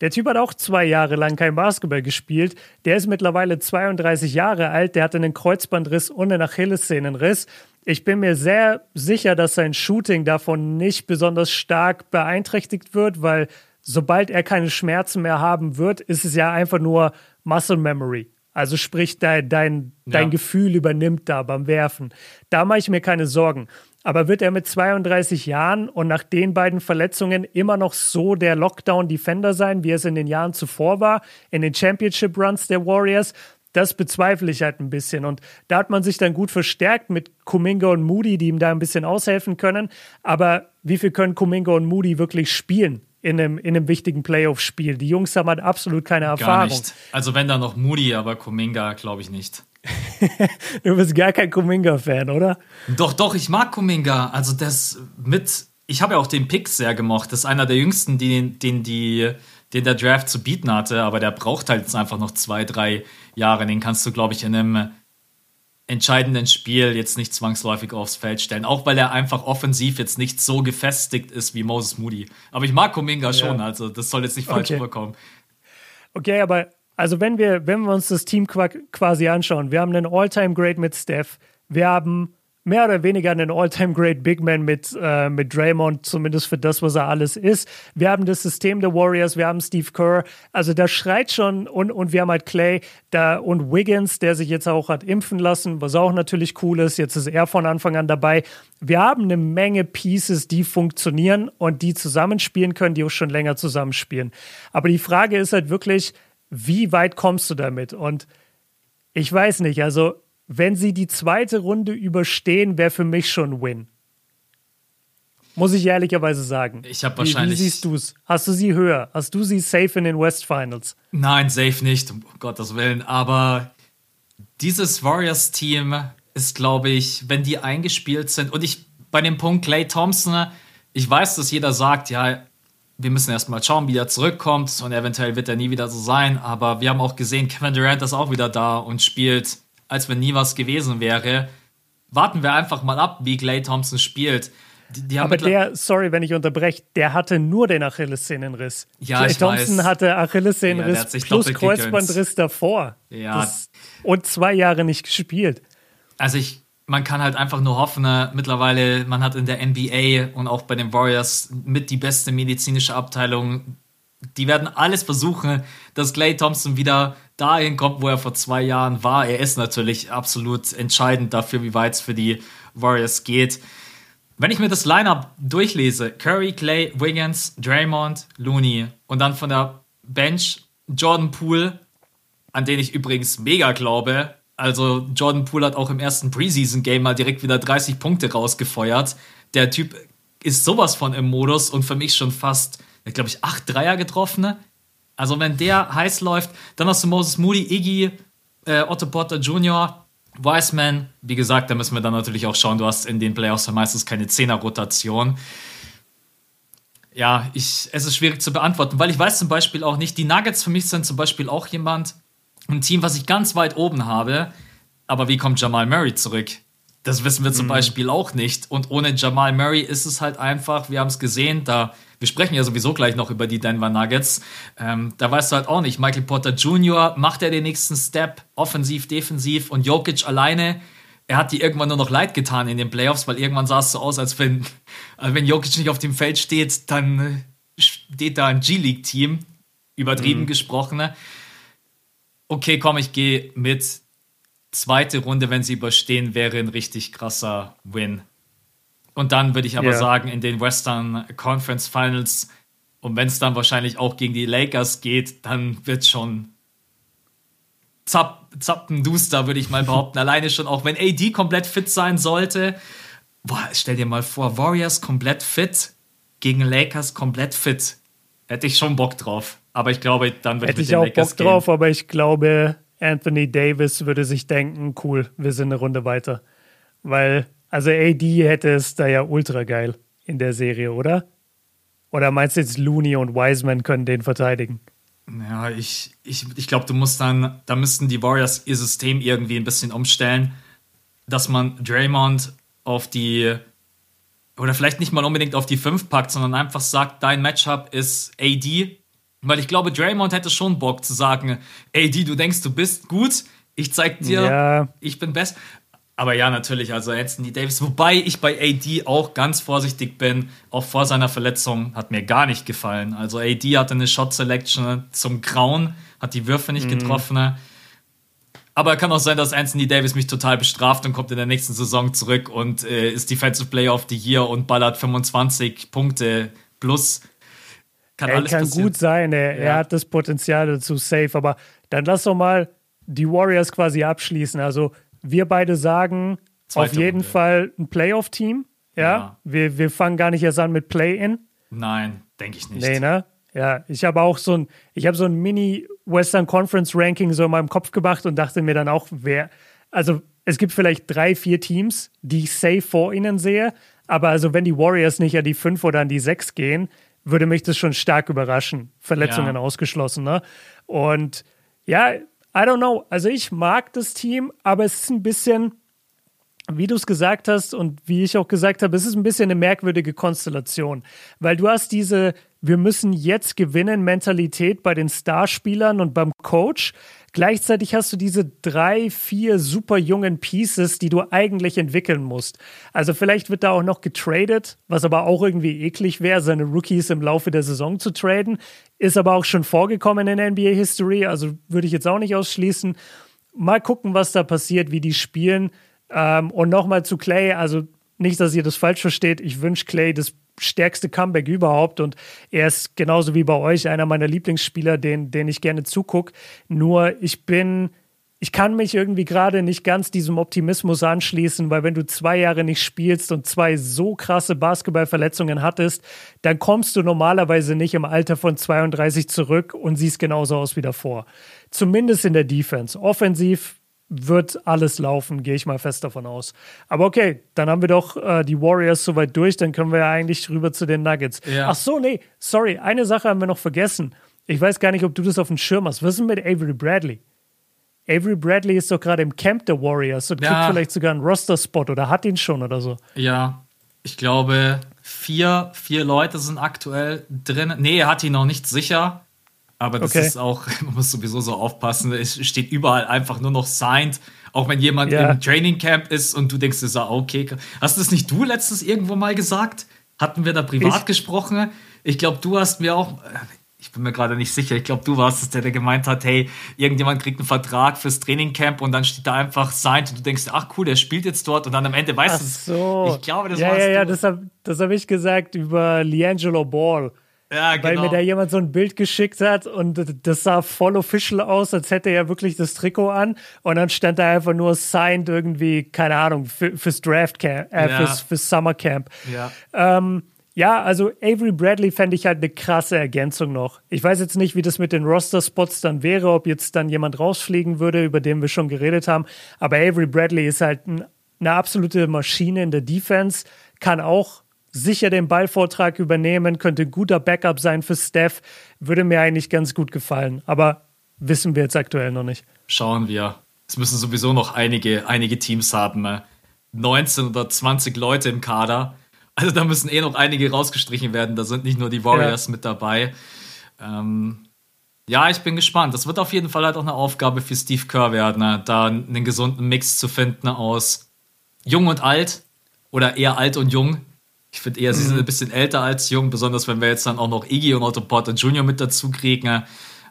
Der Typ hat auch zwei Jahre lang kein Basketball gespielt. Der ist mittlerweile 32 Jahre alt. Der hatte einen Kreuzbandriss und einen Achillessehnenriss. Ich bin mir sehr sicher, dass sein Shooting davon nicht besonders stark beeinträchtigt wird, weil sobald er keine Schmerzen mehr haben wird, ist es ja einfach nur Muscle Memory. Also sprich, dein, dein, dein ja. Gefühl übernimmt da beim Werfen. Da mache ich mir keine Sorgen. Aber wird er mit 32 Jahren und nach den beiden Verletzungen immer noch so der Lockdown-Defender sein, wie es in den Jahren zuvor war, in den Championship-Runs der Warriors? Das bezweifle ich halt ein bisschen. Und da hat man sich dann gut verstärkt mit Kuminga und Moody, die ihm da ein bisschen aushelfen können. Aber wie viel können Kuminga und Moody wirklich spielen? In einem, in einem wichtigen Playoff-Spiel. Die Jungs haben halt absolut keine Erfahrung. Gar nicht. Also wenn da noch Moody, aber Kuminga glaube ich nicht. *laughs* du bist gar kein Kuminga-Fan, oder? Doch, doch, ich mag Kuminga. Also das mit, ich habe ja auch den Pick sehr gemocht. Das ist einer der jüngsten, den, den, die, den der Draft zu bieten hatte, aber der braucht halt jetzt einfach noch zwei, drei Jahre. Den kannst du, glaube ich, in einem entscheidenden Spiel jetzt nicht zwangsläufig aufs Feld stellen, auch weil er einfach offensiv jetzt nicht so gefestigt ist wie Moses Moody. Aber ich mag Kuminga ja. schon, also das soll jetzt nicht falsch okay. rüberkommen. Okay, aber also wenn wir, wenn wir uns das Team quasi anschauen, wir haben einen All-Time-Great mit Steph, wir haben mehr oder weniger einen All-Time-Great Big Man mit, äh, mit Draymond, zumindest für das, was er alles ist. Wir haben das System der Warriors, wir haben Steve Kerr, also da schreit schon und, und wir haben halt Clay da und Wiggins, der sich jetzt auch hat impfen lassen, was auch natürlich cool ist. Jetzt ist er von Anfang an dabei. Wir haben eine Menge Pieces, die funktionieren und die zusammenspielen können, die auch schon länger zusammenspielen. Aber die Frage ist halt wirklich, wie weit kommst du damit? Und ich weiß nicht, also wenn sie die zweite Runde überstehen, wäre für mich schon ein Win. Muss ich ehrlicherweise sagen. Ich habe wahrscheinlich. Wie, wie siehst du es? Hast du sie höher? Hast du sie safe in den West Finals? Nein, safe nicht, um Gottes Willen. Aber dieses Warriors-Team ist, glaube ich, wenn die eingespielt sind und ich bei dem Punkt Clay Thompson, ich weiß, dass jeder sagt, ja, wir müssen erstmal schauen, wie er zurückkommt und eventuell wird er nie wieder so sein. Aber wir haben auch gesehen, Kevin Durant ist auch wieder da und spielt, als wenn nie was gewesen wäre. Warten wir einfach mal ab, wie Clay Thompson spielt. Die, die Aber der, sorry, wenn ich unterbreche, der hatte nur den Achillessehnenriss. Ja, Clay ich Thompson weiß. hatte Achillessehnenriss ja, plus Kreuzbandriss davor. Ja. Das, und zwei Jahre nicht gespielt. Also ich, man kann halt einfach nur hoffen, ne, mittlerweile, man hat in der NBA und auch bei den Warriors mit die beste medizinische Abteilung. Die werden alles versuchen, dass Clay Thompson wieder dahin kommt, wo er vor zwei Jahren war. Er ist natürlich absolut entscheidend dafür, wie weit es für die Warriors geht. Wenn ich mir das Lineup durchlese, Curry, Clay, Wiggins, Draymond, Looney und dann von der Bench Jordan Poole, an den ich übrigens mega glaube. Also Jordan Poole hat auch im ersten Preseason-Game mal direkt wieder 30 Punkte rausgefeuert. Der Typ ist sowas von im Modus und für mich schon fast, glaube ich, acht Dreier getroffen. Also wenn der heiß läuft, dann hast du Moses Moody, Iggy, äh, Otto Potter Jr., Wiseman, wie gesagt, da müssen wir dann natürlich auch schauen, du hast in den Playoffs meistens keine Zehner-Rotation. Ja, ich, es ist schwierig zu beantworten, weil ich weiß zum Beispiel auch nicht, die Nuggets für mich sind zum Beispiel auch jemand, ein Team, was ich ganz weit oben habe, aber wie kommt Jamal Murray zurück? Das wissen wir zum mhm. Beispiel auch nicht. Und ohne Jamal Murray ist es halt einfach, wir haben es gesehen, da, wir sprechen ja sowieso gleich noch über die Denver Nuggets. Ähm, da weißt du halt auch nicht, Michael Porter Jr., macht er den nächsten Step, offensiv, defensiv und Jokic alleine, er hat die irgendwann nur noch leid getan in den Playoffs, weil irgendwann sah es so aus, als wenn, als wenn Jokic nicht auf dem Feld steht, dann steht da ein G-League-Team, übertrieben mhm. gesprochen. Ne? Okay, komm, ich gehe mit zweite Runde, wenn sie überstehen, wäre ein richtig krasser Win. Und dann würde ich aber yeah. sagen, in den Western Conference Finals, und wenn es dann wahrscheinlich auch gegen die Lakers geht, dann wird schon zapp, zappenduster, würde ich mal behaupten. *laughs* Alleine schon, auch wenn AD komplett fit sein sollte. Boah, stell dir mal vor, Warriors komplett fit gegen Lakers komplett fit. Hätte ich schon Bock drauf. Aber ich glaube, dann würde ich mit den Lakers Bock gehen. drauf, aber ich glaube, Anthony Davis würde sich denken, cool, wir sind eine Runde weiter. Weil, also AD hätte es da ja ultra geil in der Serie, oder? Oder meinst du jetzt Looney und Wiseman können den verteidigen? Ja, ich, ich, ich glaube, du musst dann, da müssten die Warriors ihr System irgendwie ein bisschen umstellen, dass man Draymond auf die, oder vielleicht nicht mal unbedingt auf die 5 packt, sondern einfach sagt, dein Matchup ist AD weil ich glaube, Draymond hätte schon Bock zu sagen, die, du denkst, du bist gut, ich zeig dir, ja. ich bin best. Aber ja, natürlich, also Anthony Davis, wobei ich bei AD auch ganz vorsichtig bin, auch vor seiner Verletzung, hat mir gar nicht gefallen. Also AD hatte eine Shot Selection zum Grauen, hat die Würfe nicht mhm. getroffen. Aber kann auch sein, dass Anthony Davis mich total bestraft und kommt in der nächsten Saison zurück und äh, ist Defensive Player of the Year und ballert 25 Punkte plus. Kann er alles kann passieren. gut sein, er, ja. er hat das Potenzial dazu safe, aber dann lass doch mal die Warriors quasi abschließen. Also wir beide sagen Zweite auf jeden Runde. Fall ein Playoff-Team. Ja, ja. Wir, wir fangen gar nicht erst an mit Play-In. Nein, denke ich nicht. Nee, ne? Ja, ich habe auch so ein, ich habe so ein Mini Western Conference Ranking so in meinem Kopf gemacht und dachte mir dann auch, wer, also es gibt vielleicht drei, vier Teams, die ich safe vor ihnen sehe, aber also wenn die Warriors nicht an die fünf oder an die sechs gehen, würde mich das schon stark überraschen. Verletzungen ja. ausgeschlossen, ne? Und ja, I don't know. Also ich mag das Team, aber es ist ein bisschen, wie du es gesagt hast und wie ich auch gesagt habe, es ist ein bisschen eine merkwürdige Konstellation, weil du hast diese wir müssen jetzt gewinnen Mentalität bei den Starspielern und beim Coach, Gleichzeitig hast du diese drei, vier super jungen Pieces, die du eigentlich entwickeln musst. Also vielleicht wird da auch noch getradet, was aber auch irgendwie eklig wäre, seine Rookies im Laufe der Saison zu traden. Ist aber auch schon vorgekommen in NBA History, also würde ich jetzt auch nicht ausschließen. Mal gucken, was da passiert, wie die spielen. Ähm, und nochmal zu Clay, also nicht, dass ihr das falsch versteht. Ich wünsche Clay das stärkste Comeback überhaupt und er ist genauso wie bei euch einer meiner Lieblingsspieler, den, den ich gerne zugucke. Nur ich bin, ich kann mich irgendwie gerade nicht ganz diesem Optimismus anschließen, weil wenn du zwei Jahre nicht spielst und zwei so krasse Basketballverletzungen hattest, dann kommst du normalerweise nicht im Alter von 32 zurück und siehst genauso aus wie davor. Zumindest in der Defense. Offensiv wird alles laufen, gehe ich mal fest davon aus. Aber okay, dann haben wir doch äh, die Warriors soweit durch, dann können wir ja eigentlich rüber zu den Nuggets. Ja. Ach so, nee, sorry, eine Sache haben wir noch vergessen. Ich weiß gar nicht, ob du das auf dem Schirm hast. Was ist mit Avery Bradley? Avery Bradley ist doch gerade im Camp der Warriors und ja. kriegt vielleicht sogar einen Roster-Spot oder hat ihn schon oder so. Ja, Ich glaube, vier, vier Leute sind aktuell drin. Nee, er hat ihn noch nicht sicher. Aber das okay. ist auch, *laughs* man muss sowieso so aufpassen. Es steht überall einfach nur noch signed. Auch wenn jemand ja. im Training Camp ist und du denkst, ist er okay. Hast du das nicht du letztes irgendwo mal gesagt? Hatten wir da privat ich, gesprochen? Ich glaube, du hast mir auch, ich bin mir gerade nicht sicher, ich glaube, du warst es, der, der gemeint hat, hey, irgendjemand kriegt einen Vertrag fürs Trainingcamp und dann steht da einfach signed und du denkst, ach cool, der spielt jetzt dort und dann am Ende weißt du es. So. Ich glaube, das ja, warst ja, ja, das habe hab ich gesagt über Liangelo Ball. Ja, genau. Weil mir genau. da jemand so ein Bild geschickt hat und das sah voll official aus, als hätte er wirklich das Trikot an. Und dann stand da einfach nur signed irgendwie, keine Ahnung, für, fürs Draft Camp, äh, ja. fürs, fürs Summer Camp. Ja. Ähm, ja, also Avery Bradley fände ich halt eine krasse Ergänzung noch. Ich weiß jetzt nicht, wie das mit den Roster-Spots dann wäre, ob jetzt dann jemand rausfliegen würde, über den wir schon geredet haben. Aber Avery Bradley ist halt ein, eine absolute Maschine in der Defense, kann auch sicher den Ballvortrag übernehmen, könnte ein guter Backup sein für Steph. Würde mir eigentlich ganz gut gefallen. Aber wissen wir jetzt aktuell noch nicht. Schauen wir. Es müssen sowieso noch einige, einige Teams haben. 19 oder 20 Leute im Kader also da müssen eh noch einige rausgestrichen werden. Da sind nicht nur die Warriors ja. mit dabei. Ähm, ja, ich bin gespannt. Das wird auf jeden Fall halt auch eine Aufgabe für Steve Kerr werden, ne? da einen gesunden Mix zu finden aus jung und alt oder eher alt und jung. Ich finde eher, sie sind mhm. ein bisschen älter als jung, besonders wenn wir jetzt dann auch noch Iggy und Otto Porter Jr. mit dazu kriegen.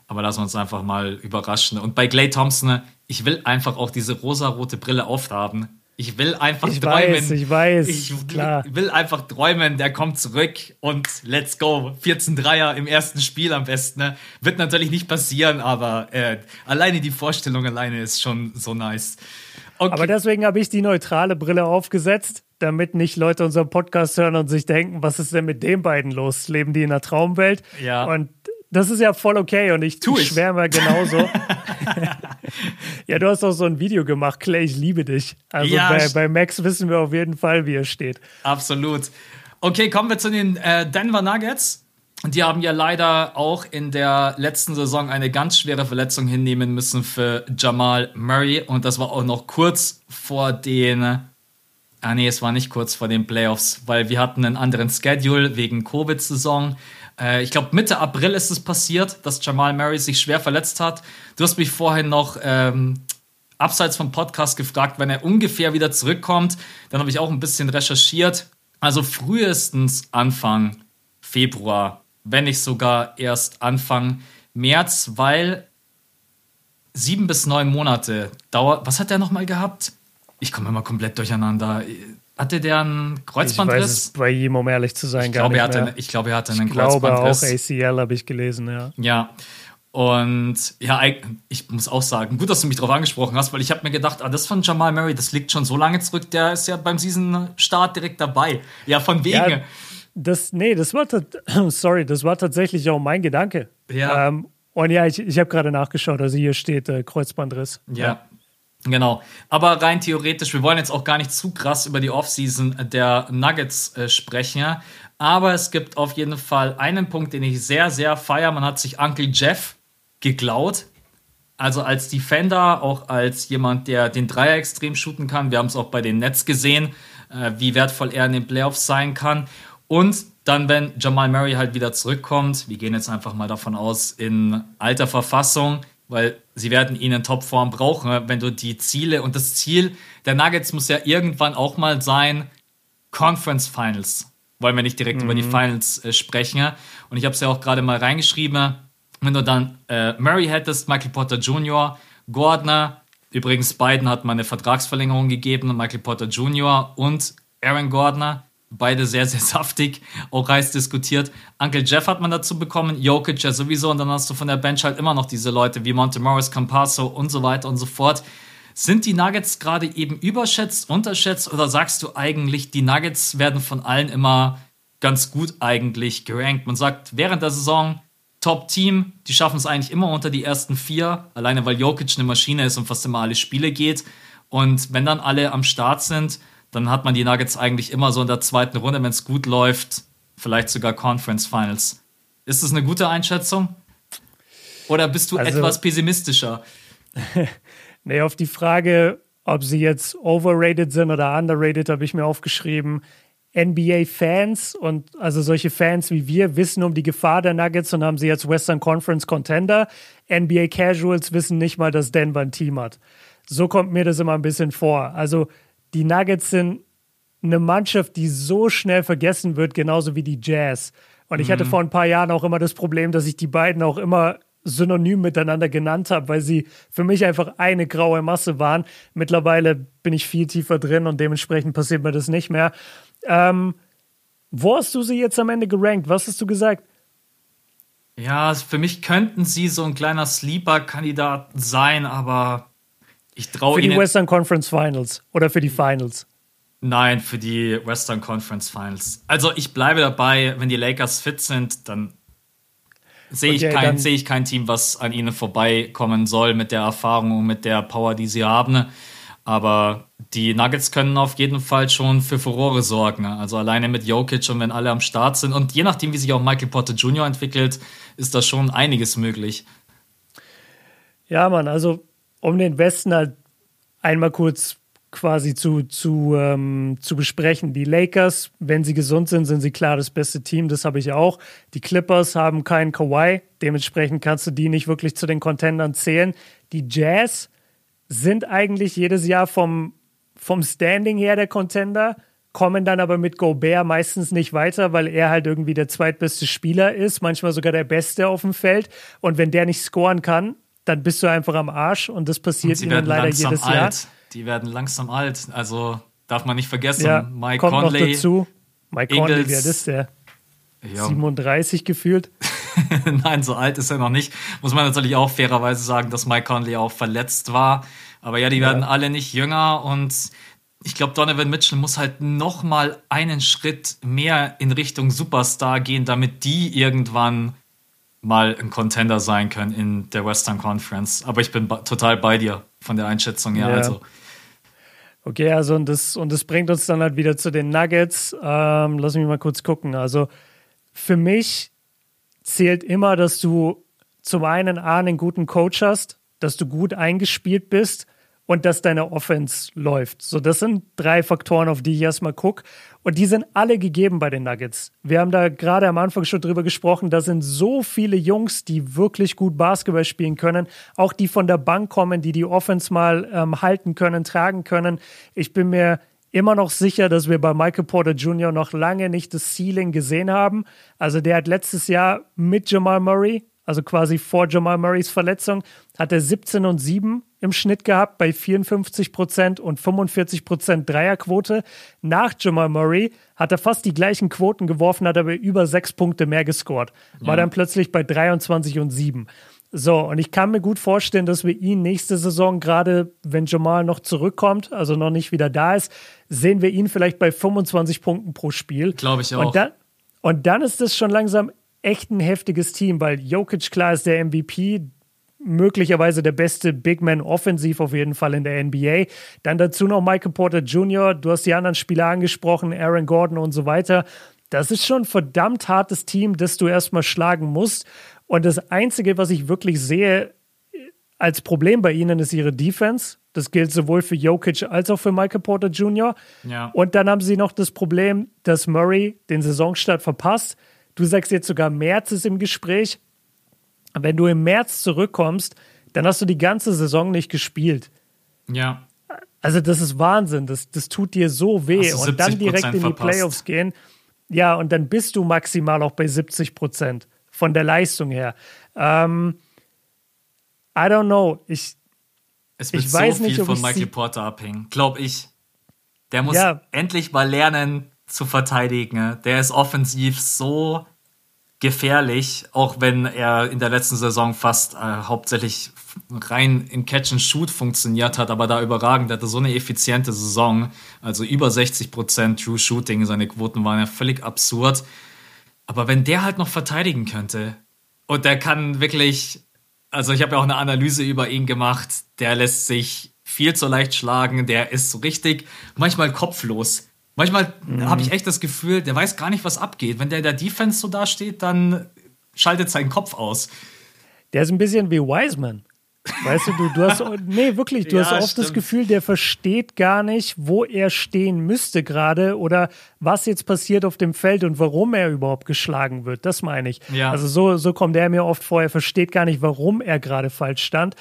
Aber lassen wir uns einfach mal überraschen. Und bei Clay Thompson, ich will einfach auch diese rosarote Brille aufhaben. Ich will einfach ich träumen. Weiß, ich weiß, ich klar. will einfach träumen, der kommt zurück und let's go. 14 Dreier im ersten Spiel am besten. Ne? Wird natürlich nicht passieren, aber äh, alleine die Vorstellung alleine ist schon so nice. Okay. Aber deswegen habe ich die neutrale Brille aufgesetzt, damit nicht Leute unseren Podcast hören und sich denken, was ist denn mit den beiden los? Leben die in einer Traumwelt? Ja. Und das ist ja voll okay und ich, tu ich. schwärme genauso. *laughs* ja, du hast auch so ein Video gemacht, Clay, ich liebe dich. Also ja, bei, bei, Max wissen wir auf jeden Fall, wie er steht. Absolut. Okay, kommen wir zu den äh, Denver Nuggets. Die haben ja leider auch in der letzten Saison eine ganz schwere Verletzung hinnehmen müssen für Jamal Murray. Und das war auch noch kurz vor den Ah nee, es war nicht kurz vor den Playoffs, weil wir hatten einen anderen Schedule wegen Covid-Saison. Äh, ich glaube, Mitte April ist es passiert, dass Jamal Murray sich schwer verletzt hat. Du hast mich vorhin noch ähm, abseits vom Podcast gefragt, wenn er ungefähr wieder zurückkommt. Dann habe ich auch ein bisschen recherchiert. Also frühestens Anfang Februar, wenn nicht sogar erst Anfang März, weil sieben bis neun Monate dauert. Was hat er nochmal gehabt? Ich komme immer komplett durcheinander. Hatte der einen Kreuzbandriss? Ich weiß es bei ihm, um ehrlich zu sein, ich gar glaube, nicht mehr. Hatte, ich glaube, er hatte einen ich Kreuzbandriss. Ich glaube auch ACL habe ich gelesen, ja. Ja. Und ja, ich muss auch sagen, gut, dass du mich darauf angesprochen hast, weil ich habe mir gedacht, ah, das von Jamal Murray, das liegt schon so lange zurück, der ist ja beim Season-Start direkt dabei. Ja, von wegen. Ja, das, nee, das war, *clears throat* sorry, das war tatsächlich auch mein Gedanke. Ja. Ähm, und ja, ich, ich habe gerade nachgeschaut, also hier steht äh, Kreuzbandriss. Ja. ja. Genau. Aber rein theoretisch, wir wollen jetzt auch gar nicht zu krass über die Offseason der Nuggets äh, sprechen. Aber es gibt auf jeden Fall einen Punkt, den ich sehr, sehr feiere. Man hat sich Uncle Jeff geklaut. Also als Defender, auch als jemand, der den Dreier extrem shooten kann. Wir haben es auch bei den Nets gesehen, äh, wie wertvoll er in den Playoffs sein kann. Und dann, wenn Jamal Murray halt wieder zurückkommt, wir gehen jetzt einfach mal davon aus, in alter Verfassung, weil sie werden ihn in Topform brauchen, wenn du die Ziele und das Ziel der Nuggets muss ja irgendwann auch mal sein, Conference Finals. Wollen wir nicht direkt mhm. über die mhm. Finals äh, sprechen. Und ich habe es ja auch gerade mal reingeschrieben, wenn du dann äh, Murray hättest, Michael Potter Jr., Gordner, übrigens beiden hat man eine Vertragsverlängerung gegeben, Michael Potter Jr. und Aaron Gordner, beide sehr, sehr *laughs* saftig, auch heiß diskutiert. Uncle Jeff hat man dazu bekommen, Jokic ja sowieso und dann hast du von der Bench halt immer noch diese Leute wie Monte Morris, Campasso und so weiter und so fort. Sind die Nuggets gerade eben überschätzt, unterschätzt oder sagst du eigentlich, die Nuggets werden von allen immer ganz gut eigentlich gerankt? Man sagt während der Saison, Top-Team, die schaffen es eigentlich immer unter die ersten vier, alleine weil Jokic eine Maschine ist und fast immer alle Spiele geht. Und wenn dann alle am Start sind, dann hat man die Nuggets eigentlich immer so in der zweiten Runde, wenn es gut läuft, vielleicht sogar Conference Finals. Ist das eine gute Einschätzung? Oder bist du also, etwas pessimistischer? *laughs* nee, auf die Frage, ob sie jetzt overrated sind oder underrated, habe ich mir aufgeschrieben. NBA-Fans und also solche Fans wie wir wissen um die Gefahr der Nuggets und haben sie als Western Conference Contender. NBA Casuals wissen nicht mal, dass Denver ein Team hat. So kommt mir das immer ein bisschen vor. Also die Nuggets sind eine Mannschaft, die so schnell vergessen wird, genauso wie die Jazz. Und ich mhm. hatte vor ein paar Jahren auch immer das Problem, dass ich die beiden auch immer synonym miteinander genannt habe, weil sie für mich einfach eine graue Masse waren. Mittlerweile bin ich viel tiefer drin und dementsprechend passiert mir das nicht mehr. Ähm, wo hast du sie jetzt am Ende gerankt? Was hast du gesagt? Ja, für mich könnten sie so ein kleiner Sleeper-Kandidat sein, aber ich traue. Für die Western Conference Finals oder für die Finals? Nein, für die Western Conference Finals. Also ich bleibe dabei, wenn die Lakers fit sind, dann sehe ich, kein, seh ich kein Team, was an ihnen vorbeikommen soll mit der Erfahrung und mit der Power, die sie haben. Aber die Nuggets können auf jeden Fall schon für Furore sorgen. Also alleine mit Jokic und wenn alle am Start sind. Und je nachdem, wie sich auch Michael Porter Jr. entwickelt, ist da schon einiges möglich. Ja, Mann, also um den Westen halt einmal kurz quasi zu, zu, ähm, zu besprechen. Die Lakers, wenn sie gesund sind, sind sie klar das beste Team, das habe ich auch. Die Clippers haben keinen Kawhi, dementsprechend kannst du die nicht wirklich zu den Contendern zählen. Die Jazz sind eigentlich jedes Jahr vom, vom Standing her der Contender, kommen dann aber mit Gobert meistens nicht weiter, weil er halt irgendwie der zweitbeste Spieler ist, manchmal sogar der Beste auf dem Feld. Und wenn der nicht scoren kann, dann bist du einfach am Arsch und das passiert ihnen leider jedes alt. Jahr. Die werden langsam alt, also darf man nicht vergessen. Ja, Mike kommt Conley, noch dazu. Mike Ingles, Conley, wer ist der? Ja. 37 gefühlt. *laughs* Nein, so alt ist er noch nicht. Muss man natürlich auch fairerweise sagen, dass Mike Conley auch verletzt war. Aber ja, die werden ja. alle nicht jünger und ich glaube, Donovan Mitchell muss halt noch mal einen Schritt mehr in Richtung Superstar gehen, damit die irgendwann mal ein Contender sein können in der Western Conference. Aber ich bin total bei dir von der Einschätzung her. Ja. Also. Okay, also und das, und das bringt uns dann halt wieder zu den Nuggets. Ähm, lass mich mal kurz gucken. Also für mich zählt immer, dass du zum einen A, einen guten Coach hast, dass du gut eingespielt bist und dass deine Offense läuft. So, das sind drei Faktoren, auf die ich erstmal gucke. Und die sind alle gegeben bei den Nuggets. Wir haben da gerade am Anfang schon drüber gesprochen. Da sind so viele Jungs, die wirklich gut Basketball spielen können. Auch die von der Bank kommen, die die Offense mal ähm, halten können, tragen können. Ich bin mir immer noch sicher, dass wir bei Michael Porter Jr. noch lange nicht das Ceiling gesehen haben. Also der hat letztes Jahr mit Jamal Murray also quasi vor Jamal Murrays Verletzung, hat er 17 und 7 im Schnitt gehabt bei 54 Prozent und 45 Prozent Dreierquote. Nach Jamal Murray hat er fast die gleichen Quoten geworfen, hat aber über sechs Punkte mehr gescored. War ja. dann plötzlich bei 23 und 7. So, und ich kann mir gut vorstellen, dass wir ihn nächste Saison, gerade wenn Jamal noch zurückkommt, also noch nicht wieder da ist, sehen wir ihn vielleicht bei 25 Punkten pro Spiel. Glaube ich auch. Und dann, und dann ist es schon langsam echt ein heftiges Team, weil Jokic klar ist der MVP, möglicherweise der beste Big Man offensiv auf jeden Fall in der NBA. Dann dazu noch Michael Porter Jr., du hast die anderen Spieler angesprochen, Aaron Gordon und so weiter. Das ist schon ein verdammt hartes Team, das du erstmal schlagen musst. Und das Einzige, was ich wirklich sehe als Problem bei ihnen, ist ihre Defense. Das gilt sowohl für Jokic als auch für Michael Porter Jr. Ja. Und dann haben sie noch das Problem, dass Murray den Saisonstart verpasst. Du sagst jetzt sogar, März ist im Gespräch. Wenn du im März zurückkommst, dann hast du die ganze Saison nicht gespielt. Ja. Also, das ist Wahnsinn. Das, das tut dir so weh. Und dann direkt in die verpasst. Playoffs gehen. Ja, und dann bist du maximal auch bei 70 Prozent von der Leistung her. Ähm, I don't know. Ich, es wird ich weiß so viel nicht, von Michael Porter abhängen, glaube ich. Der muss ja. endlich mal lernen zu verteidigen. Der ist offensiv so gefährlich, auch wenn er in der letzten Saison fast äh, hauptsächlich rein in Catch and Shoot funktioniert hat, aber da überragend, er hatte so eine effiziente Saison, also über 60% True Shooting, seine Quoten waren ja völlig absurd. Aber wenn der halt noch verteidigen könnte und der kann wirklich, also ich habe ja auch eine Analyse über ihn gemacht, der lässt sich viel zu leicht schlagen, der ist so richtig manchmal kopflos Manchmal mhm. habe ich echt das Gefühl, der weiß gar nicht, was abgeht. Wenn der in der Defense so dasteht, dann schaltet sein Kopf aus. Der ist ein bisschen wie Wiseman. Weißt du, du, du hast, *laughs* nee, wirklich, du ja, hast oft stimmt. das Gefühl, der versteht gar nicht, wo er stehen müsste gerade oder was jetzt passiert auf dem Feld und warum er überhaupt geschlagen wird. Das meine ich. Ja. Also so, so kommt er mir oft vor, er versteht gar nicht, warum er gerade falsch stand.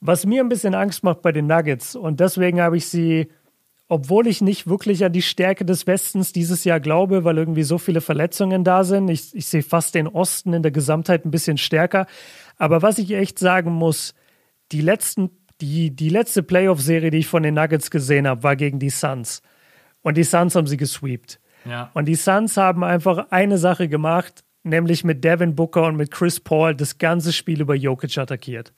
Was mir ein bisschen Angst macht bei den Nuggets und deswegen habe ich sie, obwohl ich nicht wirklich an die Stärke des Westens dieses Jahr glaube, weil irgendwie so viele Verletzungen da sind, ich, ich sehe fast den Osten in der Gesamtheit ein bisschen stärker. Aber was ich echt sagen muss, die letzten, die, die letzte Playoff-Serie, die ich von den Nuggets gesehen habe, war gegen die Suns. Und die Suns haben sie gesweept. Ja. Und die Suns haben einfach eine Sache gemacht, nämlich mit Devin Booker und mit Chris Paul das ganze Spiel über Jokic attackiert.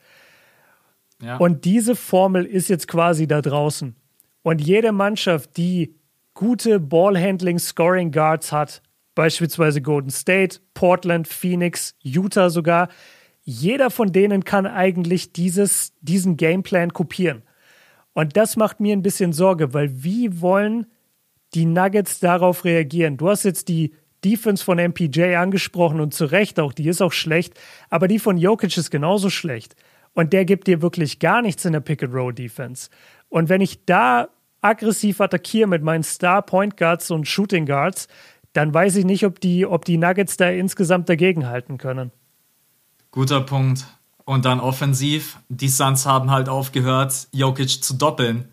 Ja. Und diese Formel ist jetzt quasi da draußen. Und jede Mannschaft, die gute Ballhandling Scoring Guards hat, beispielsweise Golden State, Portland, Phoenix, Utah sogar, jeder von denen kann eigentlich dieses, diesen Gameplan kopieren. Und das macht mir ein bisschen Sorge, weil wie wollen die Nuggets darauf reagieren? Du hast jetzt die Defense von MPJ angesprochen und zu Recht auch, die ist auch schlecht, aber die von Jokic ist genauso schlecht. Und der gibt dir wirklich gar nichts in der Pick-and-Roll-Defense. Und wenn ich da aggressiv attackiere mit meinen Star-Point Guards und Shooting Guards, dann weiß ich nicht, ob die, ob die Nuggets da insgesamt dagegenhalten können. Guter Punkt. Und dann offensiv, die Suns haben halt aufgehört, Jokic zu doppeln.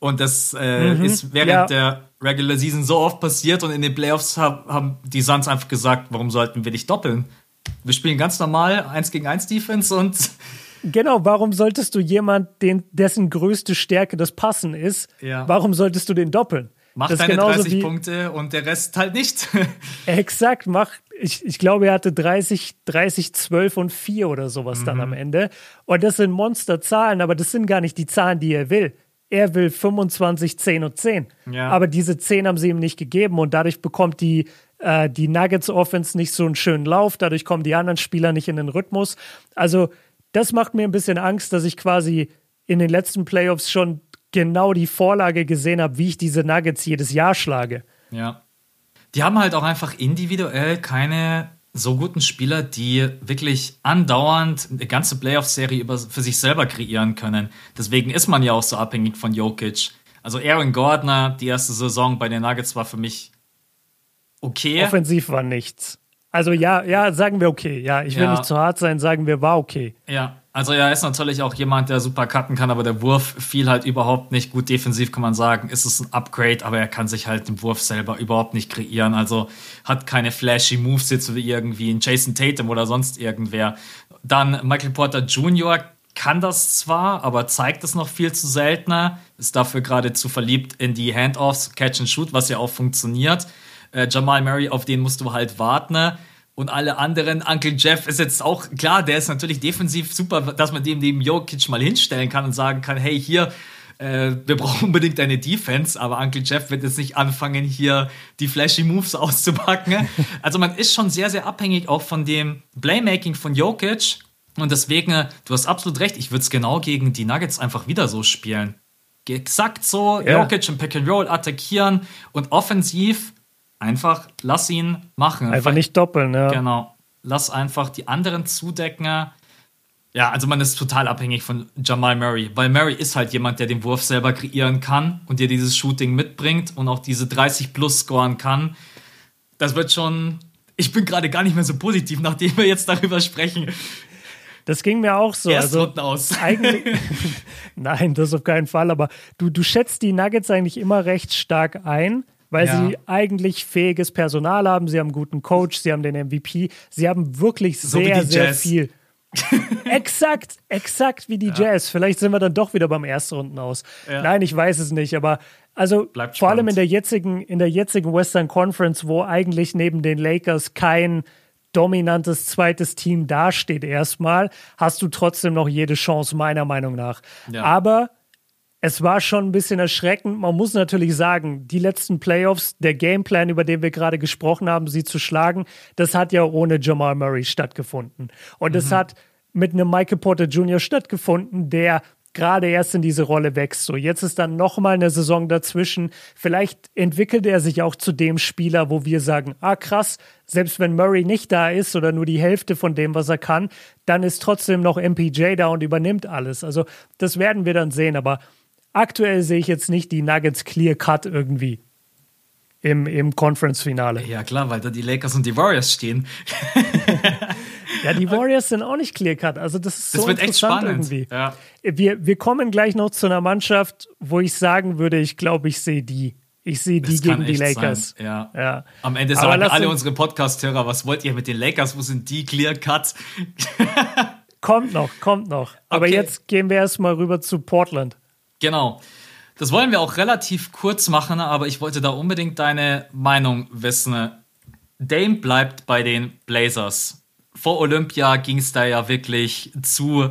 Und das äh, mhm, ist während ja. der Regular Season so oft passiert und in den Playoffs hab, haben die Suns einfach gesagt, warum sollten wir dich doppeln? Wir spielen ganz normal 1 gegen 1 Defense und. Genau, warum solltest du jemand, den, dessen größte Stärke das Passen ist, ja. warum solltest du den doppeln? Mach das deine 30 wie, Punkte und der Rest halt nicht. *laughs* exakt, mach, ich, ich glaube, er hatte 30, 30, 12 und 4 oder sowas mhm. dann am Ende. Und das sind Monsterzahlen, aber das sind gar nicht die Zahlen, die er will. Er will 25, 10 und 10. Ja. Aber diese 10 haben sie ihm nicht gegeben und dadurch bekommt die, äh, die Nuggets Offense nicht so einen schönen Lauf. Dadurch kommen die anderen Spieler nicht in den Rhythmus. Also, das macht mir ein bisschen Angst, dass ich quasi in den letzten Playoffs schon genau die Vorlage gesehen habe, wie ich diese Nuggets jedes Jahr schlage. Ja. Die haben halt auch einfach individuell keine so guten Spieler, die wirklich andauernd eine ganze Playoff-Serie für sich selber kreieren können. Deswegen ist man ja auch so abhängig von Jokic. Also Aaron Gordner, die erste Saison bei den Nuggets war für mich okay. Offensiv war nichts. Also ja, ja, sagen wir okay. Ja, ich will ja. nicht zu hart sein, sagen wir war okay. Ja, also er ist natürlich auch jemand, der super cutten kann, aber der Wurf fiel halt überhaupt nicht gut defensiv, kann man sagen. Ist es ein Upgrade, aber er kann sich halt den Wurf selber überhaupt nicht kreieren. Also hat keine flashy Moves jetzt wie irgendwie ein Jason Tatum oder sonst irgendwer. Dann Michael Porter Jr. kann das zwar, aber zeigt es noch viel zu seltener. Ist dafür gerade zu verliebt in die Handoffs, Catch and Shoot, was ja auch funktioniert. Äh, Jamal Murray, auf den musst du halt warten und alle anderen. Uncle Jeff ist jetzt auch klar, der ist natürlich defensiv super, dass man dem neben Jokic mal hinstellen kann und sagen kann, hey, hier, äh, wir brauchen unbedingt eine Defense, aber Uncle Jeff wird jetzt nicht anfangen, hier die flashy Moves *laughs* auszupacken. also man ist schon sehr, sehr abhängig auch von dem Playmaking von Jokic und deswegen, du hast absolut recht, ich würde es genau gegen die Nuggets einfach wieder so spielen. Exakt so, ja. Jokic im Pick and Roll attackieren und offensiv Einfach lass ihn machen. Einfach nicht doppeln, ja. Genau. Lass einfach die anderen zudecken. Ja, also man ist total abhängig von Jamal Murray, weil Murray ist halt jemand, der den Wurf selber kreieren kann und dir dieses Shooting mitbringt und auch diese 30 plus scoren kann. Das wird schon. Ich bin gerade gar nicht mehr so positiv, nachdem wir jetzt darüber sprechen. Das ging mir auch so. Erst also aus. *laughs* Eigentlich, *laughs* nein, das auf keinen Fall. Aber du, du schätzt die Nuggets eigentlich immer recht stark ein weil ja. sie eigentlich fähiges Personal haben. Sie haben einen guten Coach, sie haben den MVP, sie haben wirklich so sehr, sehr viel. *laughs* exakt, exakt wie die ja. Jazz. Vielleicht sind wir dann doch wieder beim Erstrunden aus. Ja. Nein, ich weiß es nicht, aber also Bleibt vor allem in der jetzigen, in der jetzigen Western Conference, wo eigentlich neben den Lakers kein dominantes zweites Team dasteht erstmal, hast du trotzdem noch jede Chance, meiner Meinung nach. Ja. Aber es war schon ein bisschen erschreckend. Man muss natürlich sagen, die letzten Playoffs, der Gameplan, über den wir gerade gesprochen haben, sie zu schlagen, das hat ja ohne Jamal Murray stattgefunden. Und es mhm. hat mit einem Michael Porter Jr. stattgefunden, der gerade erst in diese Rolle wächst. So, jetzt ist dann nochmal eine Saison dazwischen. Vielleicht entwickelt er sich auch zu dem Spieler, wo wir sagen, ah krass, selbst wenn Murray nicht da ist oder nur die Hälfte von dem, was er kann, dann ist trotzdem noch MPJ da und übernimmt alles. Also das werden wir dann sehen, aber aktuell sehe ich jetzt nicht die Nuggets clear cut irgendwie im, im Conference-Finale. Ja, klar, weil da die Lakers und die Warriors stehen. *laughs* ja, die Warriors sind auch nicht clear-cut. Also, das ist das so wird echt spannend. irgendwie. Ja. Wir, wir kommen gleich noch zu einer Mannschaft, wo ich sagen würde, ich glaube, ich sehe die. Ich sehe die gegen die Lakers. Ja. ja. Am Ende sagen alle unsere Podcast-Hörer, was wollt ihr mit den Lakers? Wo sind die clear-cut? kommt noch, kommt noch. Aber okay. jetzt gehen wir erstmal rüber zu Portland. Genau. Das wollen wir auch relativ kurz machen, aber ich wollte da unbedingt deine Meinung wissen. Dame bleibt bei den Blazers. Vor Olympia ging es da ja wirklich zu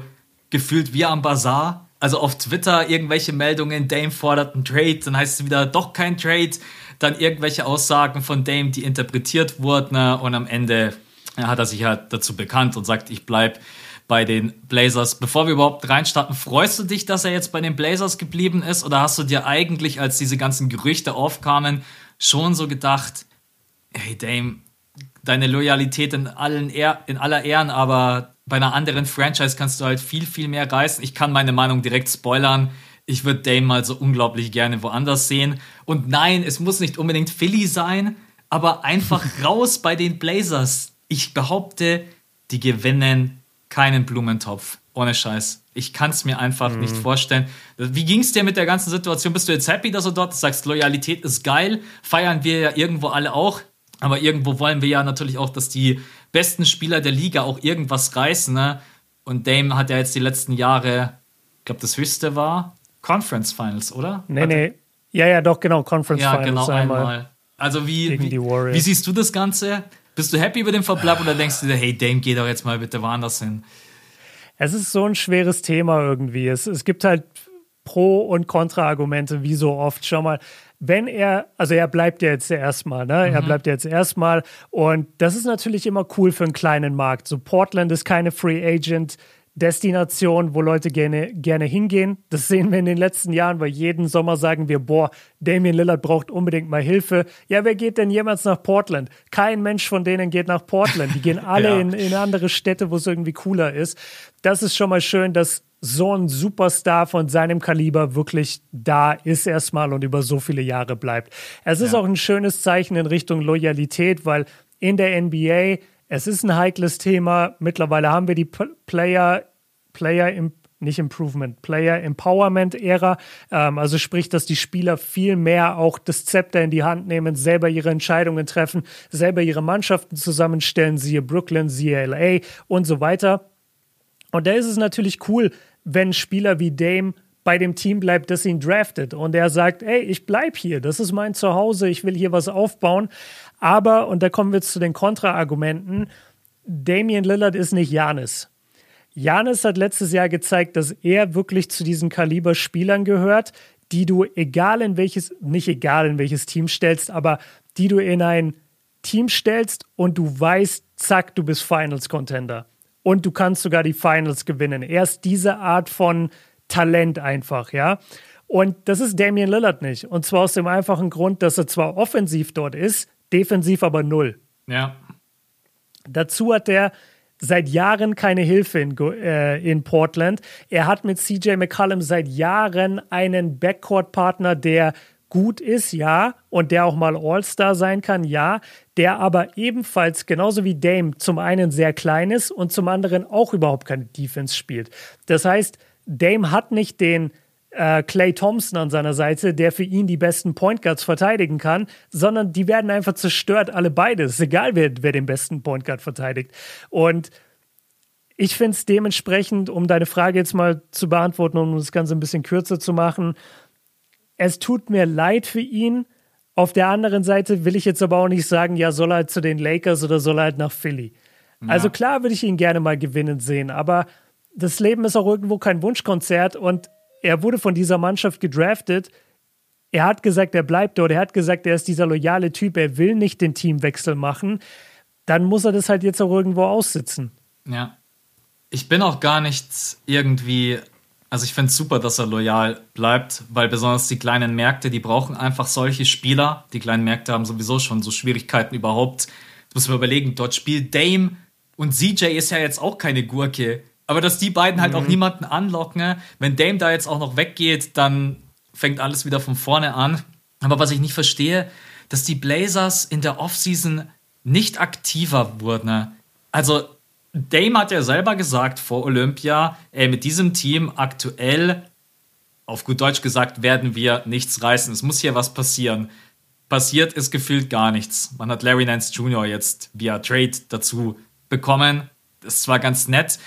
gefühlt wie am Bazar. Also auf Twitter irgendwelche Meldungen, Dame fordert einen Trade, dann heißt es wieder doch kein Trade. Dann irgendwelche Aussagen von Dame, die interpretiert wurden und am Ende hat er sich halt dazu bekannt und sagt, ich bleibe bei den Blazers. Bevor wir überhaupt reinstarten, freust du dich, dass er jetzt bei den Blazers geblieben ist? Oder hast du dir eigentlich, als diese ganzen Gerüchte aufkamen, schon so gedacht, hey Dame, deine Loyalität in, allen Ehr in aller Ehren, aber bei einer anderen Franchise kannst du halt viel, viel mehr reißen. Ich kann meine Meinung direkt spoilern. Ich würde Dame mal so unglaublich gerne woanders sehen. Und nein, es muss nicht unbedingt Philly sein, aber einfach *laughs* raus bei den Blazers. Ich behaupte, die gewinnen keinen Blumentopf. Ohne Scheiß. Ich kann es mir einfach mhm. nicht vorstellen. Wie ging es dir mit der ganzen Situation? Bist du jetzt happy, dass du dort sagst, Loyalität ist geil? Feiern wir ja irgendwo alle auch. Aber irgendwo wollen wir ja natürlich auch, dass die besten Spieler der Liga auch irgendwas reißen. Ne? Und Dame hat ja jetzt die letzten Jahre, ich glaube, das höchste war Conference Finals, oder? Nee, hat nee. Ja, ja, doch, genau, Conference ja, Finals. Ja, genau, einmal. einmal. Also, wie, wie, wie siehst du das Ganze? Bist du happy über den Verbleib oder denkst du dir, hey Dame, geh doch jetzt mal bitte woanders hin? Es ist so ein schweres Thema irgendwie. Es, es gibt halt Pro- und Kontra-Argumente, wie so oft. Schau mal, wenn er, also er bleibt ja jetzt erstmal, ne? Mhm. Er bleibt jetzt erstmal. Und das ist natürlich immer cool für einen kleinen Markt. So Portland ist keine Free Agent. Destination, wo Leute gerne, gerne hingehen. Das sehen wir in den letzten Jahren, weil jeden Sommer sagen wir, boah, Damian Lillard braucht unbedingt mal Hilfe. Ja, wer geht denn jemals nach Portland? Kein Mensch von denen geht nach Portland. Die gehen *laughs* alle ja. in, in andere Städte, wo es irgendwie cooler ist. Das ist schon mal schön, dass so ein Superstar von seinem Kaliber wirklich da ist erstmal und über so viele Jahre bleibt. Es ist ja. auch ein schönes Zeichen in Richtung Loyalität, weil in der NBA es ist ein heikles Thema. Mittlerweile haben wir die Player, Player im nicht Improvement, Player Empowerment Ära. Ähm, also sprich, dass die Spieler viel mehr auch das Zepter in die Hand nehmen, selber ihre Entscheidungen treffen, selber ihre Mannschaften zusammenstellen, siehe Brooklyn, siehe LA und so weiter. Und da ist es natürlich cool, wenn Spieler wie Dame bei dem Team bleibt, das ihn draftet und er sagt, ey, ich bleib hier, das ist mein Zuhause, ich will hier was aufbauen. Aber, und da kommen wir jetzt zu den Kontraargumenten, Damian Lillard ist nicht Janis. Janis hat letztes Jahr gezeigt, dass er wirklich zu diesen Kaliber-Spielern gehört, die du, egal in welches, nicht egal in welches Team stellst, aber die du in ein Team stellst und du weißt, zack, du bist Finals-Contender. Und du kannst sogar die Finals gewinnen. Er ist diese Art von Talent einfach, ja. Und das ist Damian Lillard nicht. Und zwar aus dem einfachen Grund, dass er zwar offensiv dort ist, defensiv aber null. Ja. Dazu hat er seit Jahren keine Hilfe in, äh, in Portland. Er hat mit CJ McCollum seit Jahren einen Backcourt-Partner, der gut ist, ja, und der auch mal All-Star sein kann, ja, der aber ebenfalls genauso wie Dame zum einen sehr klein ist und zum anderen auch überhaupt keine Defense spielt. Das heißt, Dame hat nicht den äh, Clay Thompson an seiner Seite, der für ihn die besten Point Guards verteidigen kann, sondern die werden einfach zerstört, alle beide. Es ist egal, wer, wer den besten Point Guard verteidigt. Und ich finde es dementsprechend, um deine Frage jetzt mal zu beantworten, um das Ganze ein bisschen kürzer zu machen, es tut mir leid für ihn. Auf der anderen Seite will ich jetzt aber auch nicht sagen, ja, soll er halt zu den Lakers oder soll er halt nach Philly. Ja. Also klar würde ich ihn gerne mal gewinnen sehen, aber das Leben ist auch irgendwo kein Wunschkonzert und er wurde von dieser Mannschaft gedraftet. Er hat gesagt, er bleibt dort. Er hat gesagt, er ist dieser loyale Typ. Er will nicht den Teamwechsel machen. Dann muss er das halt jetzt auch irgendwo aussitzen. Ja. Ich bin auch gar nicht irgendwie Also ich finde es super, dass er loyal bleibt, weil besonders die kleinen Märkte, die brauchen einfach solche Spieler. Die kleinen Märkte haben sowieso schon so Schwierigkeiten überhaupt. Das muss man überlegen, dort spielt Dame und CJ ist ja jetzt auch keine Gurke. Aber dass die beiden halt mhm. auch niemanden anlocken, wenn Dame da jetzt auch noch weggeht, dann fängt alles wieder von vorne an. Aber was ich nicht verstehe, dass die Blazers in der Offseason nicht aktiver wurden. Also Dame hat ja selber gesagt vor Olympia, ey, mit diesem Team aktuell, auf gut Deutsch gesagt, werden wir nichts reißen. Es muss hier was passieren. Passiert ist gefühlt gar nichts. Man hat Larry Nance Jr. jetzt via Trade dazu bekommen. Das ist zwar ganz nett,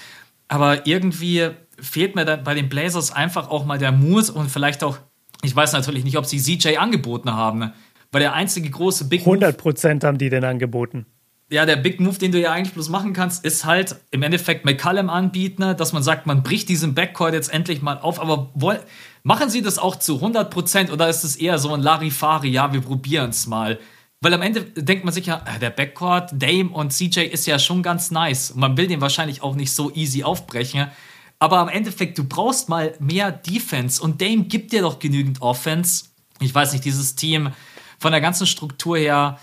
aber irgendwie fehlt mir bei den Blazers einfach auch mal der Mut und vielleicht auch, ich weiß natürlich nicht, ob sie CJ angeboten haben, weil der einzige große Big 100 Prozent haben die denn angeboten ja, der Big Move, den du ja eigentlich bloß machen kannst, ist halt im Endeffekt McCallum anbieten, ne, dass man sagt, man bricht diesen Backcourt jetzt endlich mal auf. Aber woll, machen sie das auch zu 100% oder ist es eher so ein Larifari, ja, wir probieren es mal? Weil am Ende denkt man sich ja, äh, der Backcourt, Dame und CJ ist ja schon ganz nice. Man will den wahrscheinlich auch nicht so easy aufbrechen. Aber am Endeffekt, du brauchst mal mehr Defense und Dame gibt dir doch genügend Offense. Ich weiß nicht, dieses Team von der ganzen Struktur her,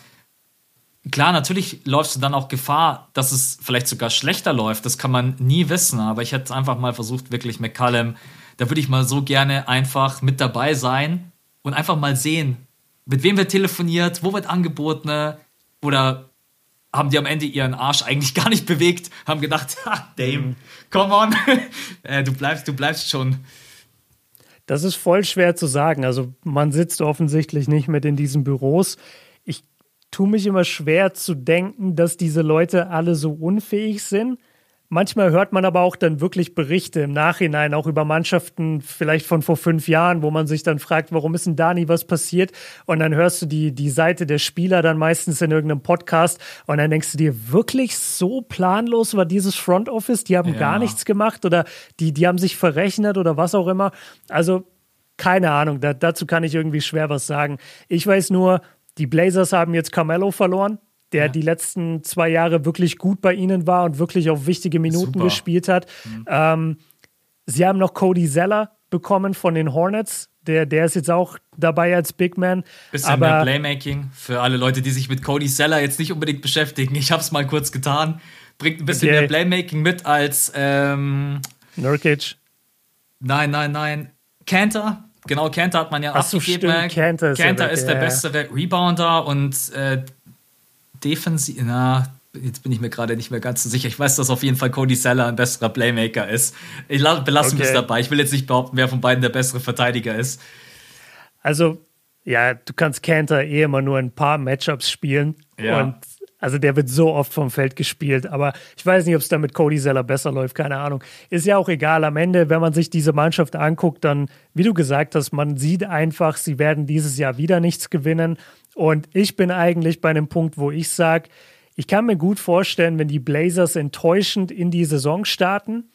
Klar, natürlich läufst du dann auch Gefahr, dass es vielleicht sogar schlechter läuft. Das kann man nie wissen. Aber ich hätte einfach mal versucht, wirklich McCallum, da würde ich mal so gerne einfach mit dabei sein und einfach mal sehen, mit wem wird telefoniert, wo wird angeboten oder haben die am Ende ihren Arsch eigentlich *laughs* gar nicht bewegt, haben gedacht, ha, Dame, mhm. come on, *laughs* äh, du bleibst, du bleibst schon. Das ist voll schwer zu sagen. Also man sitzt offensichtlich nicht mit in diesen Büros tue mich immer schwer zu denken, dass diese Leute alle so unfähig sind. Manchmal hört man aber auch dann wirklich Berichte im Nachhinein, auch über Mannschaften vielleicht von vor fünf Jahren, wo man sich dann fragt, warum ist denn da nie was passiert? Und dann hörst du die, die Seite der Spieler dann meistens in irgendeinem Podcast und dann denkst du dir, wirklich so planlos war dieses Front Office? Die haben ja. gar nichts gemacht oder die, die haben sich verrechnet oder was auch immer. Also keine Ahnung, da, dazu kann ich irgendwie schwer was sagen. Ich weiß nur, die Blazers haben jetzt Carmelo verloren, der ja. die letzten zwei Jahre wirklich gut bei ihnen war und wirklich auf wichtige Minuten Super. gespielt hat. Mhm. Ähm, sie haben noch Cody Zeller bekommen von den Hornets. Der, der ist jetzt auch dabei als Big Man. Bisschen aber, mehr Playmaking für alle Leute, die sich mit Cody Zeller jetzt nicht unbedingt beschäftigen. Ich habe es mal kurz getan. Bringt ein bisschen okay. mehr Playmaking mit als ähm, Nurkic. Nein, nein, nein. Cantor Genau, Kanter hat man ja Ach so, abgegeben. Stimmt. Kanter ist, Kanter ist der ja. bessere Rebounder und äh, defensiv. Na, jetzt bin ich mir gerade nicht mehr ganz so sicher. Ich weiß, dass auf jeden Fall Cody Seller ein besserer Playmaker ist. Ich belasse okay. mich dabei. Ich will jetzt nicht behaupten, wer von beiden der bessere Verteidiger ist. Also, ja, du kannst Kanter eh immer nur ein paar Matchups spielen. Ja. Und also der wird so oft vom Feld gespielt, aber ich weiß nicht, ob es da mit Cody Zeller besser läuft, keine Ahnung. Ist ja auch egal. Am Ende, wenn man sich diese Mannschaft anguckt, dann, wie du gesagt hast, man sieht einfach, sie werden dieses Jahr wieder nichts gewinnen. Und ich bin eigentlich bei einem Punkt, wo ich sage, ich kann mir gut vorstellen, wenn die Blazers enttäuschend in die Saison starten,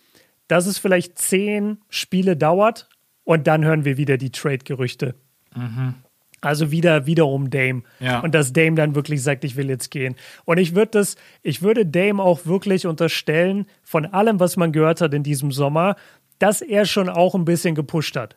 dass es vielleicht zehn Spiele dauert und dann hören wir wieder die Trade-Gerüchte. Mhm. Also wieder wiederum Dame. Ja. Und dass Dame dann wirklich sagt, ich will jetzt gehen. Und ich würde das, ich würde Dame auch wirklich unterstellen, von allem, was man gehört hat in diesem Sommer, dass er schon auch ein bisschen gepusht hat.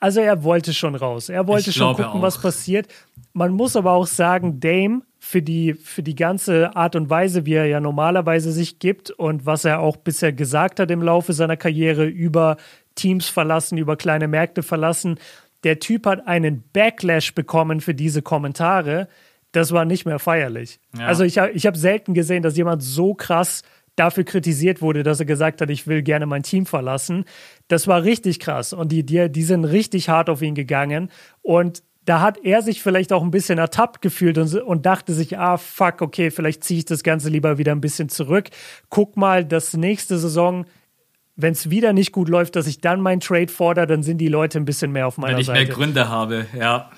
Also er wollte schon raus. Er wollte ich schon gucken, was passiert. Man muss aber auch sagen, Dame für die, für die ganze Art und Weise, wie er ja normalerweise sich gibt und was er auch bisher gesagt hat im Laufe seiner Karriere über Teams verlassen, über kleine Märkte verlassen, der Typ hat einen Backlash bekommen für diese Kommentare. Das war nicht mehr feierlich. Ja. Also ich, ich habe selten gesehen, dass jemand so krass dafür kritisiert wurde, dass er gesagt hat, ich will gerne mein Team verlassen. Das war richtig krass und die, die, die sind richtig hart auf ihn gegangen und da hat er sich vielleicht auch ein bisschen ertappt gefühlt und, und dachte sich, ah, fuck, okay, vielleicht ziehe ich das Ganze lieber wieder ein bisschen zurück. Guck mal, das nächste Saison wenn es wieder nicht gut läuft, dass ich dann meinen Trade fordere, dann sind die Leute ein bisschen mehr auf meiner Seite. Wenn ich Seite. mehr Gründe habe, ja.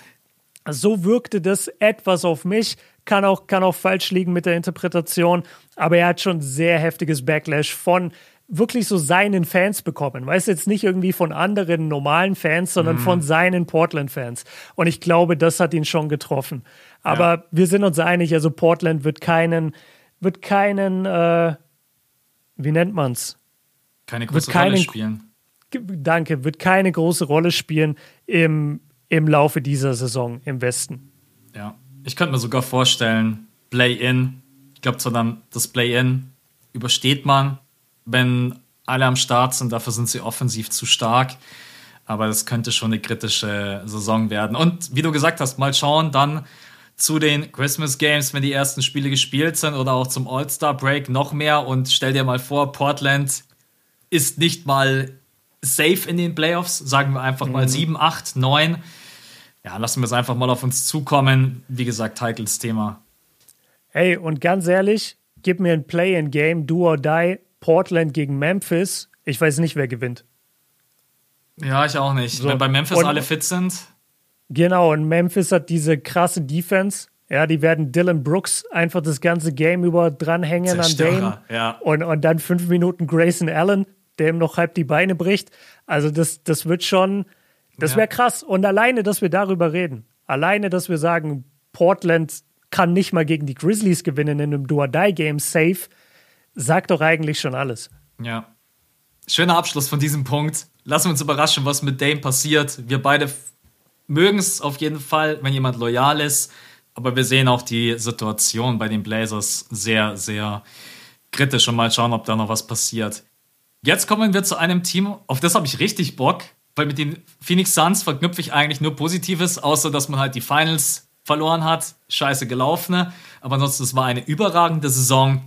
So wirkte das etwas auf mich. Kann auch, kann auch falsch liegen mit der Interpretation, aber er hat schon sehr heftiges Backlash von wirklich so seinen Fans bekommen. Weißt du, jetzt nicht irgendwie von anderen normalen Fans, sondern mhm. von seinen Portland-Fans. Und ich glaube, das hat ihn schon getroffen. Aber ja. wir sind uns einig, also Portland wird keinen, wird keinen, äh, wie nennt man's? keine große keinen, Rolle spielen. danke, wird keine große Rolle spielen im, im Laufe dieser Saison im Westen. Ja, ich könnte mir sogar vorstellen, Play-In, ich glaube zwar dann, das Play-In übersteht man, wenn alle am Start sind, dafür sind sie offensiv zu stark. Aber das könnte schon eine kritische Saison werden. Und wie du gesagt hast, mal schauen dann zu den Christmas Games, wenn die ersten Spiele gespielt sind oder auch zum All-Star Break noch mehr. Und stell dir mal vor, Portland ist nicht mal safe in den Playoffs, sagen wir einfach mal mhm. 7, 8, 9. Ja, lassen wir es einfach mal auf uns zukommen. Wie gesagt, heikles Thema. Hey, und ganz ehrlich, gib mir ein Play-in-Game, do or die, Portland gegen Memphis. Ich weiß nicht, wer gewinnt. Ja, ich auch nicht. So. Wenn bei Memphis und, alle fit sind. Genau, und Memphis hat diese krasse Defense. Ja, die werden Dylan Brooks einfach das ganze Game über dranhängen an Dame. Ja. Und, und dann fünf Minuten Grayson Allen, der ihm noch halb die Beine bricht. Also das, das wird schon, das wäre krass. Und alleine, dass wir darüber reden, alleine, dass wir sagen, Portland kann nicht mal gegen die Grizzlies gewinnen in einem Do-or-Die-Game safe, sagt doch eigentlich schon alles. Ja. Schöner Abschluss von diesem Punkt. Lassen wir uns überraschen, was mit Dame passiert. Wir beide mögen es auf jeden Fall, wenn jemand loyal ist. Aber wir sehen auch die Situation bei den Blazers sehr, sehr kritisch und mal schauen, ob da noch was passiert. Jetzt kommen wir zu einem Team, auf das habe ich richtig Bock, weil mit den Phoenix Suns verknüpfe ich eigentlich nur Positives, außer dass man halt die Finals verloren hat. Scheiße gelaufen. Aber ansonsten, es war eine überragende Saison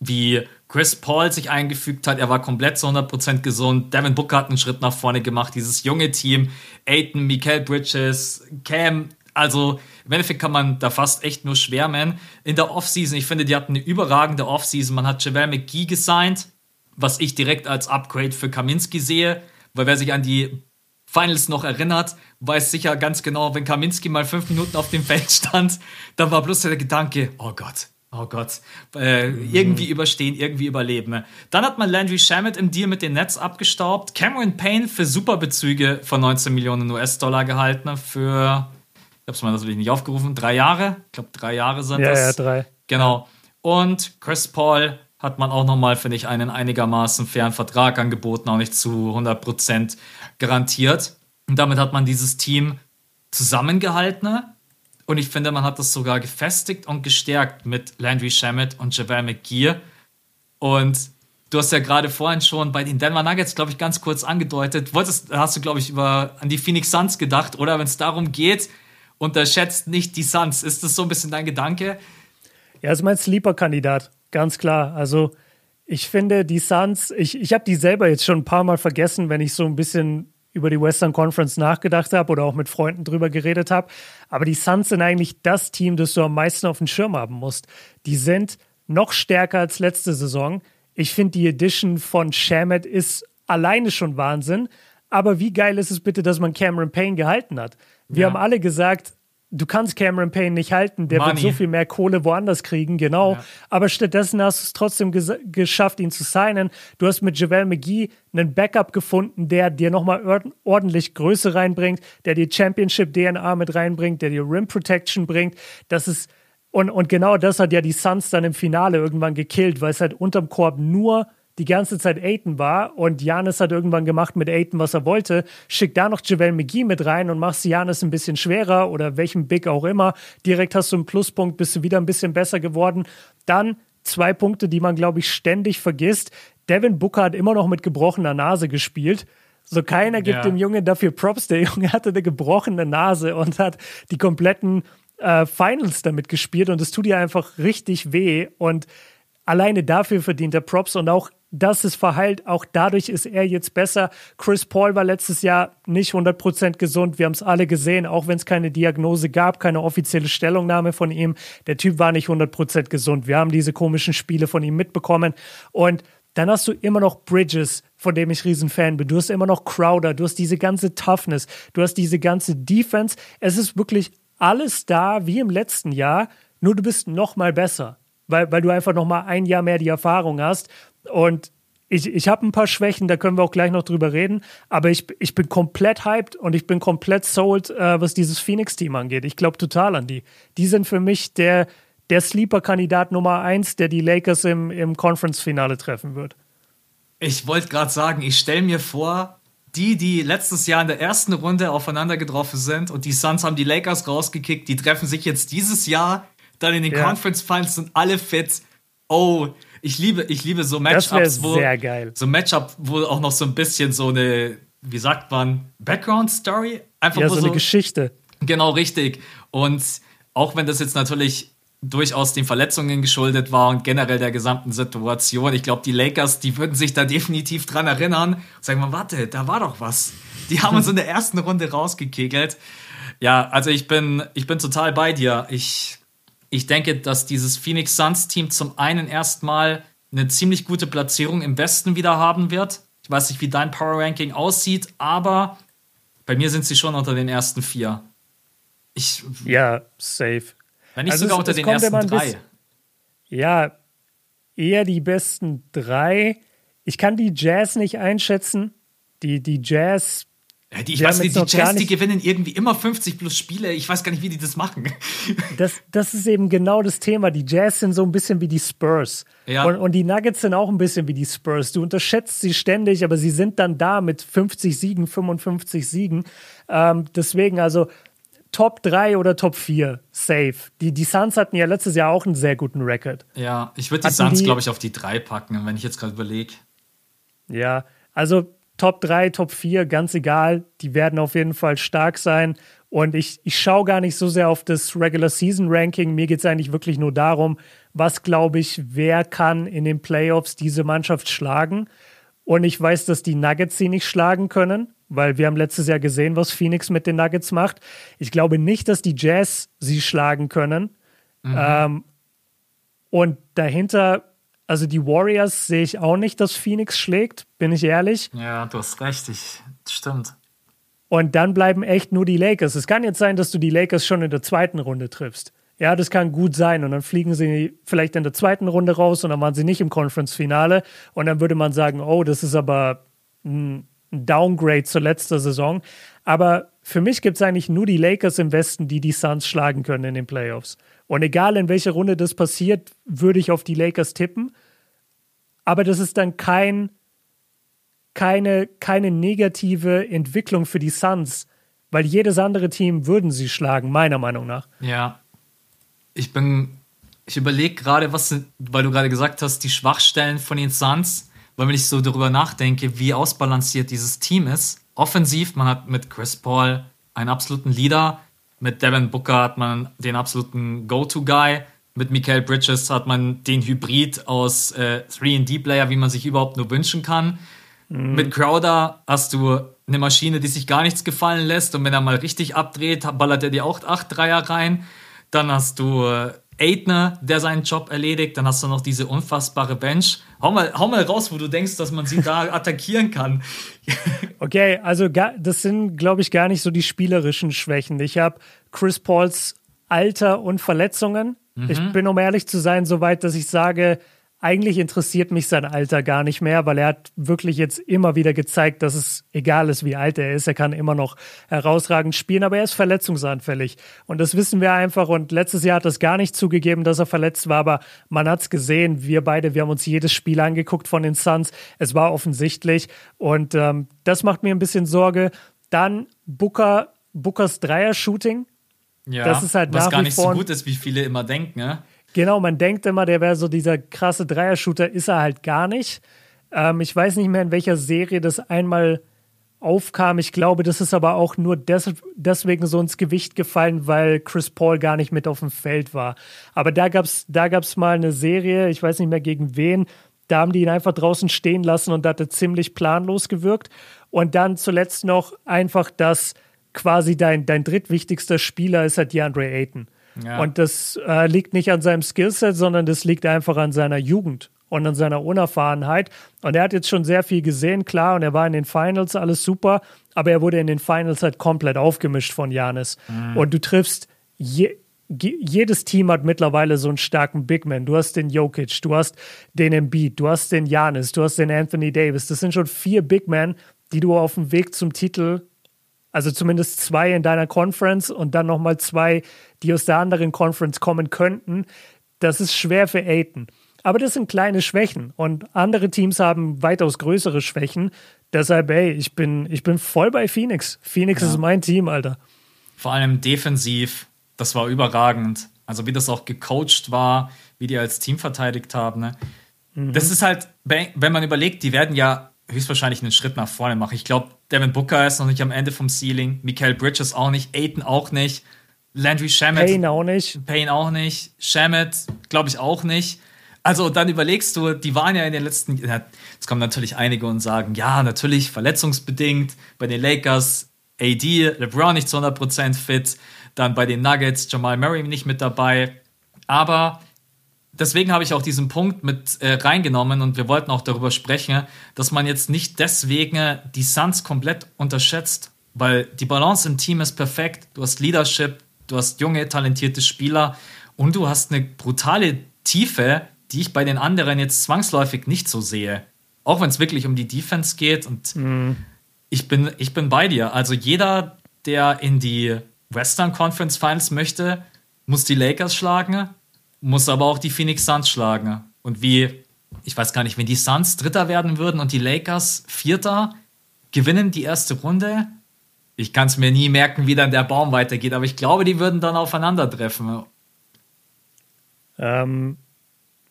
wie Chris Paul sich eingefügt hat. Er war komplett zu 100% gesund. Devin Booker hat einen Schritt nach vorne gemacht. Dieses junge Team, Aiton, Mikael Bridges, Cam, also im Endeffekt kann man da fast echt nur schwärmen. In der Offseason, ich finde, die hatten eine überragende Offseason. Man hat JaVale McGee gesigned, was ich direkt als Upgrade für Kaminski sehe, weil wer sich an die Finals noch erinnert, weiß sicher ganz genau, wenn Kaminski mal fünf Minuten auf dem *laughs* Feld stand, da war bloß der Gedanke, oh Gott, Oh Gott, äh, irgendwie überstehen, irgendwie überleben. Dann hat man Landry Shamet im Deal mit den Nets abgestaubt. Cameron Payne für Superbezüge von 19 Millionen US-Dollar gehalten für, ich hab's mal natürlich nicht aufgerufen, drei Jahre. Ich glaube, drei Jahre sind ja, das. Ja, drei. Genau. Und Chris Paul hat man auch nochmal, finde ich, einen einigermaßen fairen Vertrag angeboten, auch nicht zu 100% garantiert. Und damit hat man dieses Team zusammengehalten und ich finde, man hat das sogar gefestigt und gestärkt mit Landry Shamet und Javel McGear. Und du hast ja gerade vorhin schon bei den Denver Nuggets, glaube ich, ganz kurz angedeutet. Wolltest, hast du, glaube ich, über, an die Phoenix Suns gedacht, oder wenn es darum geht, unterschätzt nicht die Suns. Ist das so ein bisschen dein Gedanke? Ja, ist mein Sleeper-Kandidat, ganz klar. Also ich finde, die Suns, ich, ich habe die selber jetzt schon ein paar Mal vergessen, wenn ich so ein bisschen über die Western Conference nachgedacht habe oder auch mit Freunden drüber geredet habe. Aber die Suns sind eigentlich das Team, das du am meisten auf dem Schirm haben musst. Die sind noch stärker als letzte Saison. Ich finde, die Edition von Shamet ist alleine schon Wahnsinn. Aber wie geil ist es bitte, dass man Cameron Payne gehalten hat? Wir ja. haben alle gesagt, du kannst Cameron Payne nicht halten, der Money. wird so viel mehr Kohle woanders kriegen, genau. Ja. Aber stattdessen hast du es trotzdem geschafft, ihn zu signen. Du hast mit Javel McGee einen Backup gefunden, der dir nochmal ordentlich Größe reinbringt, der dir Championship-DNA mit reinbringt, der dir Rim Protection bringt. Das ist, und, und genau das hat ja die Suns dann im Finale irgendwann gekillt, weil es halt unterm Korb nur die ganze Zeit Aiton war und Janis hat irgendwann gemacht mit Aiton, was er wollte, schick da noch Javel McGee mit rein und machst Janis ein bisschen schwerer oder welchem Big auch immer. Direkt hast du einen Pluspunkt, bist du wieder ein bisschen besser geworden. Dann zwei Punkte, die man, glaube ich, ständig vergisst. Devin Booker hat immer noch mit gebrochener Nase gespielt. So keiner gibt ja. dem Jungen dafür Props. Der Junge hatte eine gebrochene Nase und hat die kompletten äh, Finals damit gespielt und es tut ihr einfach richtig weh und alleine dafür verdient er Props und auch das ist verheilt. Auch dadurch ist er jetzt besser. Chris Paul war letztes Jahr nicht 100% gesund. Wir haben es alle gesehen, auch wenn es keine Diagnose gab, keine offizielle Stellungnahme von ihm. Der Typ war nicht 100% gesund. Wir haben diese komischen Spiele von ihm mitbekommen. Und dann hast du immer noch Bridges, von dem ich Riesenfan bin. Du hast immer noch Crowder. Du hast diese ganze Toughness. Du hast diese ganze Defense. Es ist wirklich alles da wie im letzten Jahr. Nur du bist noch mal besser weil, weil du einfach noch mal ein Jahr mehr die Erfahrung hast. Und ich, ich habe ein paar Schwächen, da können wir auch gleich noch drüber reden. Aber ich, ich bin komplett hyped und ich bin komplett sold, äh, was dieses Phoenix-Team angeht. Ich glaube total an die. Die sind für mich der, der Sleeper-Kandidat Nummer eins, der die Lakers im, im Conference-Finale treffen wird. Ich wollte gerade sagen, ich stelle mir vor, die, die letztes Jahr in der ersten Runde aufeinander getroffen sind und die Suns haben die Lakers rausgekickt, die treffen sich jetzt dieses Jahr dann in den ja. Conference Finals sind alle fit. Oh, ich liebe, ich liebe so Matchups, wo sehr geil. so Matchup, wo auch noch so ein bisschen so eine, wie sagt man, Background Story, einfach ja, so, so eine Geschichte. Genau richtig. Und auch wenn das jetzt natürlich durchaus den Verletzungen geschuldet war und generell der gesamten Situation. Ich glaube, die Lakers, die würden sich da definitiv dran erinnern sagen mal, warte, da war doch was. Die haben uns in der ersten Runde rausgekegelt. Ja, also ich bin, ich bin total bei dir. Ich ich denke, dass dieses Phoenix Suns Team zum einen erstmal eine ziemlich gute Platzierung im Westen wieder haben wird. Ich weiß nicht, wie dein Power Ranking aussieht, aber bei mir sind sie schon unter den ersten vier. Ich, ja, safe. Wenn nicht also sogar es, unter es den ersten drei. ja, eher die besten drei. Ich kann die Jazz nicht einschätzen. Die, die Jazz ja, die, ich weiß nicht, die Jazz, die gewinnen irgendwie immer 50 plus Spiele. Ich weiß gar nicht, wie die das machen. *laughs* Das, das ist eben genau das Thema. Die Jazz sind so ein bisschen wie die Spurs. Ja. Und, und die Nuggets sind auch ein bisschen wie die Spurs. Du unterschätzt sie ständig, aber sie sind dann da mit 50 Siegen, 55 Siegen. Ähm, deswegen also Top 3 oder Top 4, safe. Die, die Suns hatten ja letztes Jahr auch einen sehr guten Rekord. Ja, ich würde die Suns, glaube ich, auf die 3 packen, wenn ich jetzt gerade überlege. Ja, also Top 3, Top 4, ganz egal. Die werden auf jeden Fall stark sein. Und ich, ich schaue gar nicht so sehr auf das Regular Season Ranking. Mir geht es eigentlich wirklich nur darum, was glaube ich, wer kann in den Playoffs diese Mannschaft schlagen. Und ich weiß, dass die Nuggets sie nicht schlagen können, weil wir haben letztes Jahr gesehen, was Phoenix mit den Nuggets macht. Ich glaube nicht, dass die Jazz sie schlagen können. Mhm. Ähm, und dahinter also die Warriors sehe ich auch nicht, dass Phoenix schlägt, bin ich ehrlich. Ja, du hast recht, ich, stimmt. Und dann bleiben echt nur die Lakers. Es kann jetzt sein, dass du die Lakers schon in der zweiten Runde triffst. Ja, das kann gut sein. Und dann fliegen sie vielleicht in der zweiten Runde raus und dann waren sie nicht im Conference-Finale. Und dann würde man sagen, oh, das ist aber ein Downgrade zur letzten Saison. Aber für mich gibt es eigentlich nur die Lakers im Westen, die die Suns schlagen können in den Playoffs. Und egal in welcher Runde das passiert, würde ich auf die Lakers tippen. Aber das ist dann kein, keine, keine negative Entwicklung für die Suns, weil jedes andere Team würden sie schlagen, meiner Meinung nach. Ja. Ich bin, ich überlege gerade, was, weil du gerade gesagt hast, die Schwachstellen von den Suns, weil wenn ich so darüber nachdenke, wie ausbalanciert dieses Team ist. Offensiv, man hat mit Chris Paul einen absoluten Leader, mit Devin Booker hat man den absoluten Go-To-Guy. Mit Michael Bridges hat man den Hybrid aus äh, 3D-Player, wie man sich überhaupt nur wünschen kann. Mhm. Mit Crowder hast du eine Maschine, die sich gar nichts gefallen lässt. Und wenn er mal richtig abdreht, ballert er dir auch acht Dreier rein. Dann hast du äh, Aidner, der seinen Job erledigt. Dann hast du noch diese unfassbare Bench. Hau mal, hau mal raus, wo du denkst, dass man sie da *laughs* attackieren kann. okay, also das sind, glaube ich, gar nicht so die spielerischen Schwächen. Ich habe Chris Pauls Alter und Verletzungen. Mhm. Ich bin, um ehrlich zu sein, so weit, dass ich sage, eigentlich interessiert mich sein Alter gar nicht mehr, weil er hat wirklich jetzt immer wieder gezeigt, dass es egal ist, wie alt er ist, er kann immer noch herausragend spielen, aber er ist verletzungsanfällig. Und das wissen wir einfach. Und letztes Jahr hat es gar nicht zugegeben, dass er verletzt war, aber man hat es gesehen. Wir beide, wir haben uns jedes Spiel angeguckt von den Suns. Es war offensichtlich. Und ähm, das macht mir ein bisschen Sorge. Dann Booker, Bookers Dreier-Shooting. Ja, das ist halt was gar nicht so gut ist, wie viele immer denken, ne? Genau, man denkt immer, der wäre so dieser krasse Dreier-Shooter, ist er halt gar nicht. Ähm, ich weiß nicht mehr, in welcher Serie das einmal aufkam. Ich glaube, das ist aber auch nur des deswegen so ins Gewicht gefallen, weil Chris Paul gar nicht mit auf dem Feld war. Aber da gab es da gab's mal eine Serie, ich weiß nicht mehr gegen wen, da haben die ihn einfach draußen stehen lassen und da hat er ziemlich planlos gewirkt. Und dann zuletzt noch einfach, dass quasi dein, dein drittwichtigster Spieler ist halt DeAndre Ayton. Ja. Und das äh, liegt nicht an seinem Skillset, sondern das liegt einfach an seiner Jugend und an seiner Unerfahrenheit. Und er hat jetzt schon sehr viel gesehen, klar, und er war in den Finals, alles super, aber er wurde in den Finals halt komplett aufgemischt von Janis. Mhm. Und du triffst je, jedes Team hat mittlerweile so einen starken Big Man. Du hast den Jokic, du hast den Embiid, du hast den Janis, du hast den Anthony Davis. Das sind schon vier Big Men, die du auf dem Weg zum Titel also zumindest zwei in deiner Conference und dann nochmal zwei, die aus der anderen Conference kommen könnten. Das ist schwer für Aiton. Aber das sind kleine Schwächen und andere Teams haben weitaus größere Schwächen. Deshalb, ey, ich bin, ich bin voll bei Phoenix. Phoenix ja. ist mein Team, Alter. Vor allem defensiv, das war überragend. Also wie das auch gecoacht war, wie die als Team verteidigt haben. Ne? Mhm. Das ist halt, wenn man überlegt, die werden ja höchstwahrscheinlich einen Schritt nach vorne machen. Ich glaube, Devin Booker ist noch nicht am Ende vom Ceiling, Michael Bridges auch nicht, Aiton auch nicht, Landry Shamet. Payne auch nicht. Payne auch nicht, Shamet glaube ich auch nicht. Also dann überlegst du, die waren ja in den letzten, jetzt kommen natürlich einige und sagen, ja, natürlich verletzungsbedingt bei den Lakers, AD, LeBron nicht zu 100% fit, dann bei den Nuggets, Jamal Murray nicht mit dabei. Aber deswegen habe ich auch diesen Punkt mit äh, reingenommen und wir wollten auch darüber sprechen, dass man jetzt nicht deswegen die Suns komplett unterschätzt, weil die Balance im Team ist perfekt. Du hast Leadership, du hast junge, talentierte Spieler und du hast eine brutale Tiefe, die ich bei den anderen jetzt zwangsläufig nicht so sehe. Auch wenn es wirklich um die Defense geht und mhm. ich, bin, ich bin bei dir. Also jeder, der in die Western Conference Finals möchte, muss die Lakers schlagen, muss aber auch die Phoenix Suns schlagen. Und wie, ich weiß gar nicht, wenn die Suns Dritter werden würden und die Lakers Vierter, gewinnen die erste Runde. Ich kann es mir nie merken, wie dann der Baum weitergeht, aber ich glaube, die würden dann aufeinandertreffen. Ähm,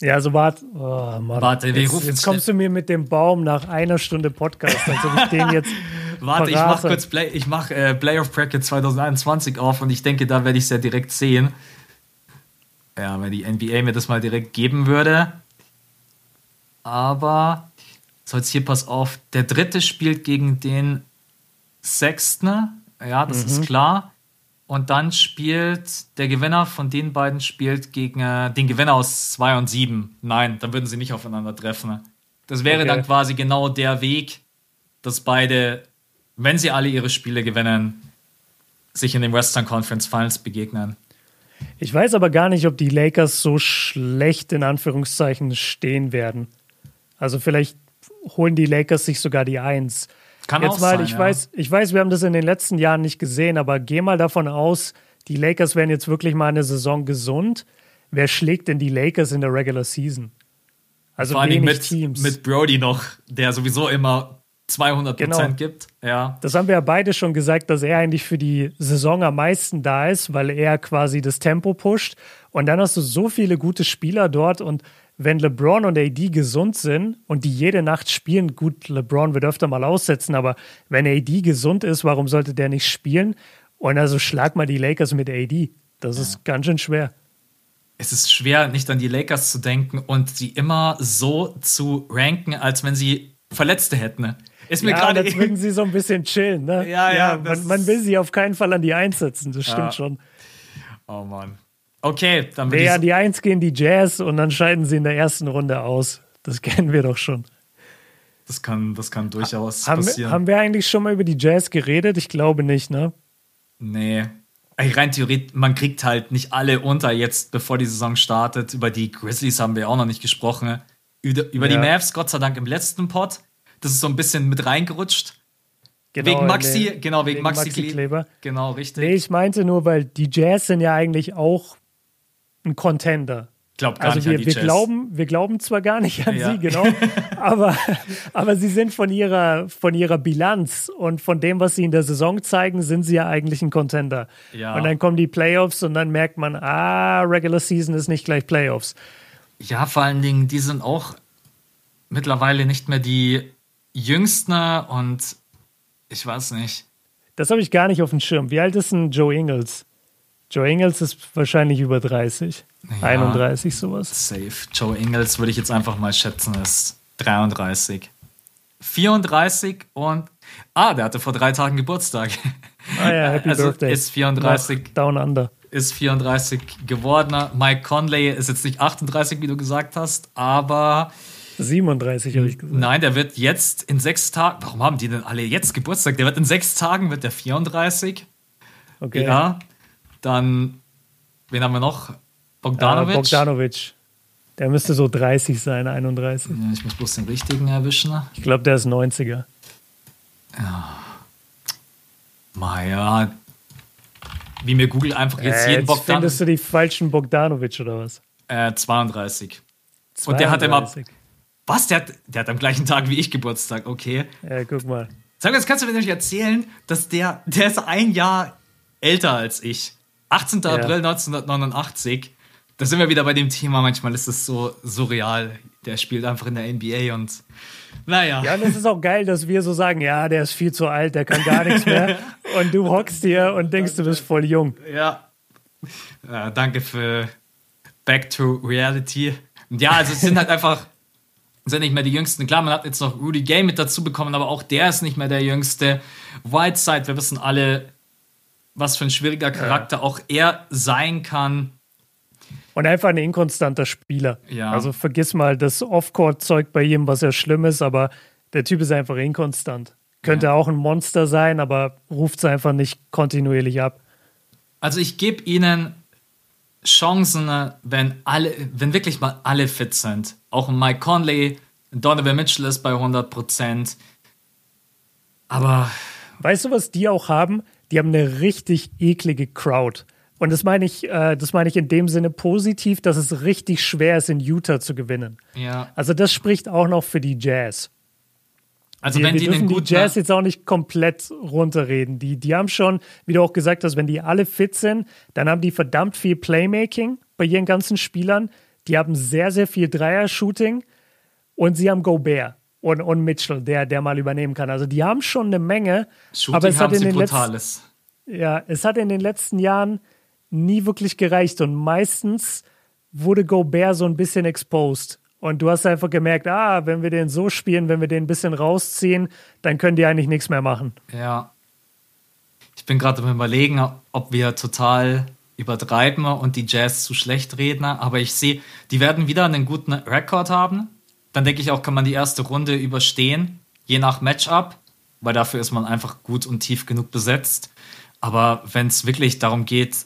ja, so warte. Oh, warte, jetzt, jetzt kommst du mir mit dem Baum nach einer Stunde Podcast, als ob ich den jetzt. *laughs* warte, ich mach kurz Play, ich mach äh, Play of Bracket 2021 auf und ich denke, da werde ich es ja direkt sehen. Ja, wenn die NBA mir das mal direkt geben würde. Aber so jetzt hier pass auf, der dritte spielt gegen den sechsten. Ja, das mhm. ist klar. Und dann spielt der Gewinner von den beiden spielt gegen äh, den Gewinner aus 2 und 7. Nein, dann würden sie nicht aufeinander treffen. Das wäre okay. dann quasi genau der Weg, dass beide, wenn sie alle ihre Spiele gewinnen, sich in den Western Conference Finals begegnen. Ich weiß aber gar nicht, ob die Lakers so schlecht in Anführungszeichen stehen werden. Also vielleicht holen die Lakers sich sogar die Eins. Kann Jetzt auch mal, sein, ich ja. weiß, ich weiß, wir haben das in den letzten Jahren nicht gesehen, aber geh mal davon aus, die Lakers werden jetzt wirklich mal eine Saison gesund. Wer schlägt denn die Lakers in der Regular Season? Also Vor allem mit, Teams. mit Brody noch, der sowieso immer 200% genau. gibt. Ja. Das haben wir ja beide schon gesagt, dass er eigentlich für die Saison am meisten da ist, weil er quasi das Tempo pusht. Und dann hast du so viele gute Spieler dort und wenn LeBron und AD gesund sind und die jede Nacht spielen, gut, LeBron wird öfter mal aussetzen, aber wenn AD gesund ist, warum sollte der nicht spielen? Und also schlag mal die Lakers mit AD. Das ja. ist ganz schön schwer. Es ist schwer, nicht an die Lakers zu denken und sie immer so zu ranken, als wenn sie Verletzte hätten. Ist mir ja, gerade. Jetzt würden sie so ein bisschen chillen, ne? Ja, ja. ja man, man, will sie auf keinen Fall an die einsetzen, das stimmt ja. schon. Oh Mann. Okay, dann würde Ja, die Eins gehen die Jazz und dann scheiden sie in der ersten Runde aus. Das *laughs* kennen wir doch schon. Das kann, das kann durchaus ha passieren. haben wir eigentlich schon mal über die Jazz geredet? Ich glaube nicht, ne? Nee. Rein theoretisch, man kriegt halt nicht alle unter jetzt, bevor die Saison startet. Über die Grizzlies haben wir auch noch nicht gesprochen. Über, über ja. die Mavs, Gott sei Dank, im letzten Pod. Das ist so ein bisschen mit reingerutscht. Genau, wegen Maxi, nee, genau, wegen, wegen Maxi, Maxi Kleber. Genau, richtig. Nee, ich meinte nur, weil die Jazz sind ja eigentlich auch ein Contender. Glaub gar also wir, wir glauben, wir glauben zwar gar nicht an ja. sie, genau, *laughs* aber, aber sie sind von ihrer, von ihrer Bilanz und von dem, was sie in der Saison zeigen, sind sie ja eigentlich ein Contender. Ja. Und dann kommen die Playoffs und dann merkt man, ah, Regular Season ist nicht gleich Playoffs. Ja, vor allen Dingen, die sind auch mittlerweile nicht mehr die jüngsten und ich weiß nicht. Das habe ich gar nicht auf dem Schirm. Wie alt ist denn Joe Ingles? Joe Ingles ist wahrscheinlich über 30. Ja, 31, sowas. Safe. Joe Ingles würde ich jetzt einfach mal schätzen, ist 33. 34 und. Ah, der hatte vor drei Tagen Geburtstag. Ah ja, Happy *laughs* also Birthday. Ist 34. Nach Down Under. Ist 34 geworden. Mike Conley ist jetzt nicht 38, wie du gesagt hast, aber 37 habe ich gesagt. Nein, der wird jetzt in sechs Tagen. Warum haben die denn alle jetzt Geburtstag? Der wird in sechs Tagen wird der 34. Okay. Ja, dann, wen haben wir noch? Bogdanovic. Uh, Bogdanovic. Der müsste so 30 sein, 31. Ja, ich muss bloß den richtigen erwischen. Ich glaube, der ist 90er. Ja. Maja. Wie mir Google einfach jetzt äh, jeden Bogdanovic. Findest du die falschen Bogdanovic oder was? Äh, 32. 32. Und der hat immer. Was? Der hat, der hat am gleichen Tag wie ich Geburtstag, okay. Ja, guck mal. Sag mal, jetzt kannst du mir nicht erzählen, dass der, der ist ein Jahr älter als ich. 18. Ja. April 1989. Da sind wir wieder bei dem Thema. Manchmal ist es so surreal. Der spielt einfach in der NBA und naja. Ja, und es ist auch geil, dass wir so sagen, ja, der ist viel zu alt, der kann gar nichts mehr. *laughs* und du hockst hier und denkst, du bist voll jung. Ja. ja danke für Back to Reality. Ja, also es sind halt einfach sind nicht mehr die Jüngsten. Klar, man hat jetzt noch Rudy Gay mit dazu bekommen, aber auch der ist nicht mehr der Jüngste. Whiteside, wir wissen alle, was für ein schwieriger Charakter ja. auch er sein kann. Und einfach ein inkonstanter Spieler. Ja. Also vergiss mal das Off-Court-Zeug bei ihm, was ja schlimm ist, aber der Typ ist einfach inkonstant. Könnte ja. auch ein Monster sein, aber ruft es einfach nicht kontinuierlich ab. Also ich gebe ihnen Chancen, wenn alle, wenn wirklich mal alle fit sind. Auch Mike Conley, Donovan Mitchell ist bei 100 Prozent. Aber. Weißt du, was die auch haben? Die haben eine richtig eklige Crowd. Und das meine ich, äh, das meine ich in dem Sinne positiv, dass es richtig schwer ist, in Utah zu gewinnen. Ja. Also das spricht auch noch für die Jazz. Also wir, wenn die, wir dürfen die Jazz jetzt auch nicht komplett runterreden. Die, die haben schon, wie du auch gesagt hast, wenn die alle fit sind, dann haben die verdammt viel Playmaking bei ihren ganzen Spielern. Die haben sehr, sehr viel Dreier-Shooting und sie haben Gobert und, und Mitchell, der, der mal übernehmen kann. Also die haben schon eine Menge. Shooting aber es hat in den letzten, ja, es hat in den letzten Jahren nie wirklich gereicht und meistens wurde Gobert so ein bisschen exposed. Und du hast einfach gemerkt, ah, wenn wir den so spielen, wenn wir den ein bisschen rausziehen, dann können die eigentlich nichts mehr machen. Ja. Ich bin gerade am überlegen, ob wir total übertreiben und die Jazz zu schlecht reden, aber ich sehe, die werden wieder einen guten Rekord haben. Dann denke ich auch, kann man die erste Runde überstehen, je nach Matchup, weil dafür ist man einfach gut und tief genug besetzt. Aber wenn es wirklich darum geht,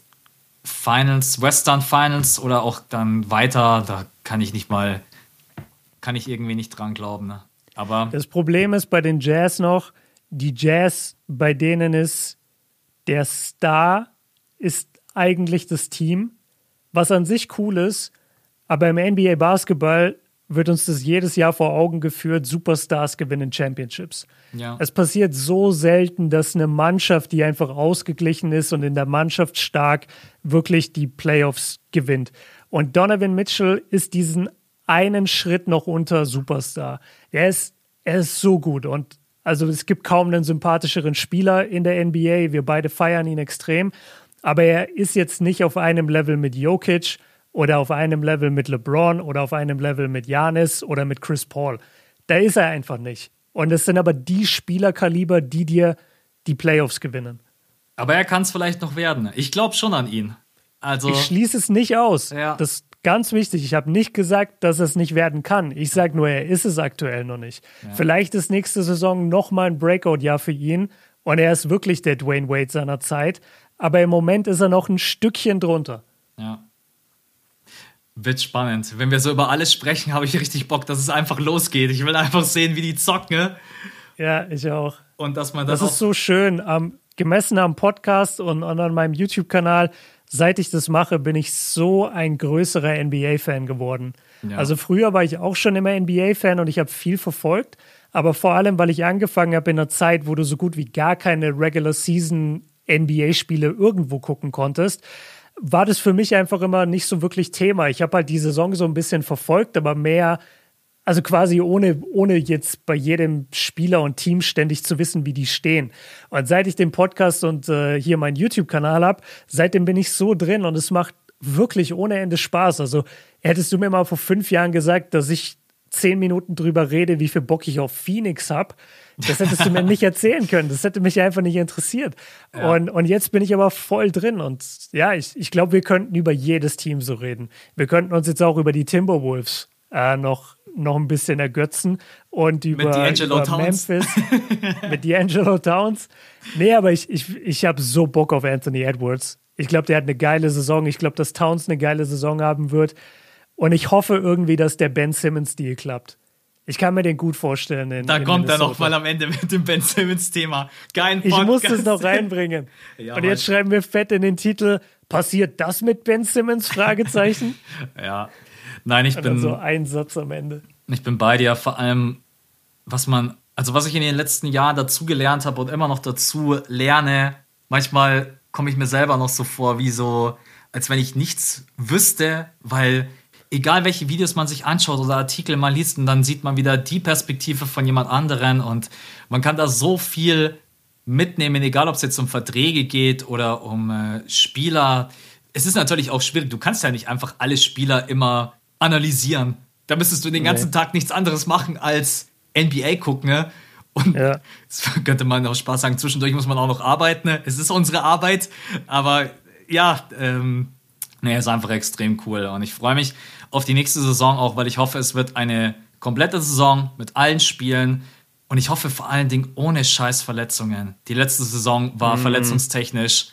Finals, Western Finals oder auch dann weiter, da kann ich nicht mal kann ich irgendwie nicht dran glauben. Ne? Aber das Problem ist bei den Jazz noch, die Jazz, bei denen ist der Star ist eigentlich das Team, was an sich cool ist, aber im NBA Basketball wird uns das jedes Jahr vor Augen geführt, Superstars gewinnen Championships. Ja. Es passiert so selten, dass eine Mannschaft, die einfach ausgeglichen ist und in der Mannschaft stark, wirklich die Playoffs gewinnt. Und Donovan Mitchell ist diesen einen Schritt noch unter Superstar. Er ist, er ist so gut und also es gibt kaum einen sympathischeren Spieler in der NBA. Wir beide feiern ihn extrem. Aber er ist jetzt nicht auf einem Level mit Jokic oder auf einem Level mit LeBron oder auf einem Level mit Janis oder mit Chris Paul. Da ist er einfach nicht. Und es sind aber die Spielerkaliber, die dir die Playoffs gewinnen. Aber er kann es vielleicht noch werden. Ich glaube schon an ihn. Also ich schließe es nicht aus. Ja. Das, Ganz wichtig, ich habe nicht gesagt, dass es nicht werden kann. Ich sage nur, er ist es aktuell noch nicht. Ja. Vielleicht ist nächste Saison nochmal ein Breakout-Jahr für ihn und er ist wirklich der Dwayne Wade seiner Zeit. Aber im Moment ist er noch ein Stückchen drunter. Ja. Wird spannend. Wenn wir so über alles sprechen, habe ich richtig Bock, dass es einfach losgeht. Ich will einfach sehen, wie die zocken. Ja, ich auch. Und dass man das. Das ist so schön. Um, gemessen am Podcast und, und an meinem YouTube-Kanal seit ich das mache, bin ich so ein größerer NBA-Fan geworden. Ja. Also früher war ich auch schon immer NBA-Fan und ich habe viel verfolgt, aber vor allem, weil ich angefangen habe in einer Zeit, wo du so gut wie gar keine Regular Season NBA-Spiele irgendwo gucken konntest, war das für mich einfach immer nicht so wirklich Thema. Ich habe halt die Saison so ein bisschen verfolgt, aber mehr also quasi ohne, ohne jetzt bei jedem Spieler und Team ständig zu wissen, wie die stehen. Und seit ich den Podcast und äh, hier meinen YouTube-Kanal habe, seitdem bin ich so drin und es macht wirklich ohne Ende Spaß. Also hättest du mir mal vor fünf Jahren gesagt, dass ich zehn Minuten drüber rede, wie viel Bock ich auf Phoenix habe, das hättest du mir nicht erzählen können. Das hätte mich einfach nicht interessiert. Ja. Und, und jetzt bin ich aber voll drin. Und ja, ich, ich glaube, wir könnten über jedes Team so reden. Wir könnten uns jetzt auch über die Timberwolves äh, noch noch ein bisschen ergötzen und über, über Memphis *laughs* mit D'Angelo Towns. Nee, aber ich, ich, ich habe so Bock auf Anthony Edwards. Ich glaube, der hat eine geile Saison. Ich glaube, dass Towns eine geile Saison haben wird. Und ich hoffe irgendwie, dass der Ben Simmons-Deal klappt. Ich kann mir den gut vorstellen. In, da in kommt er noch mal am Ende mit dem Ben Simmons-Thema. Kein Podcast. Ich muss es noch reinbringen. *laughs* ja, und jetzt schreiben wir fett in den Titel: Passiert das mit Ben Simmons? Fragezeichen. *laughs* ja, Nein, ich bin. so ein Satz am Ende. Ich bin bei dir, vor allem, was man, also was ich in den letzten Jahren dazugelernt habe und immer noch dazu lerne, manchmal komme ich mir selber noch so vor, wie so, als wenn ich nichts wüsste, weil egal welche Videos man sich anschaut oder Artikel mal liest, und dann sieht man wieder die Perspektive von jemand anderen und man kann da so viel mitnehmen, egal ob es jetzt um Verträge geht oder um äh, Spieler. Es ist natürlich auch schwierig, du kannst ja nicht einfach alle Spieler immer analysieren. Da müsstest du den ganzen Nee. Tag nichts anderes machen als NBA gucken. Ne? Und Ja. *laughs* das könnte man auch Spaß sagen, zwischendurch muss man auch noch arbeiten. Ne? Es ist unsere Arbeit, aber ja, ähm, nee, ist einfach extrem cool. Und ich freue mich auf die nächste Saison auch, weil ich hoffe, es wird eine komplette Saison mit allen Spielen. Und ich hoffe vor allen Dingen ohne Scheißverletzungen. Die letzte Saison war verletzungstechnisch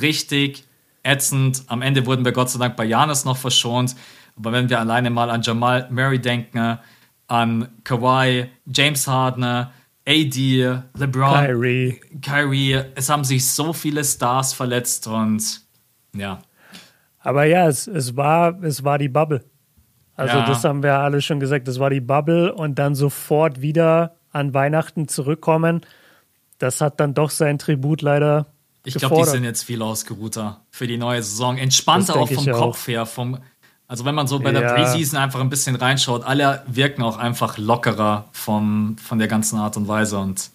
richtig ätzend. Am Ende wurden wir Gott sei Dank bei Janis noch verschont. Aber wenn wir alleine mal an Jamal Murray denken, an Kawhi, James Harden, AD, LeBron, Kyrie. Kyrie, es haben sich so viele Stars verletzt und ja, Aber ja, es, es, war, es war die Bubble. Also Ja. das haben wir alle schon gesagt, das war die Bubble und dann sofort wieder an Weihnachten zurückkommen. Das hat dann doch sein Tribut leider ich glaube, die sind jetzt viel ausgeruhter für die neue Saison. Entspannter auch vom ich auch. Kopf her. Vom, also wenn man so bei der Ja. Preseason einfach ein bisschen reinschaut, alle wirken auch einfach lockerer vom, von der ganzen Art und Weise und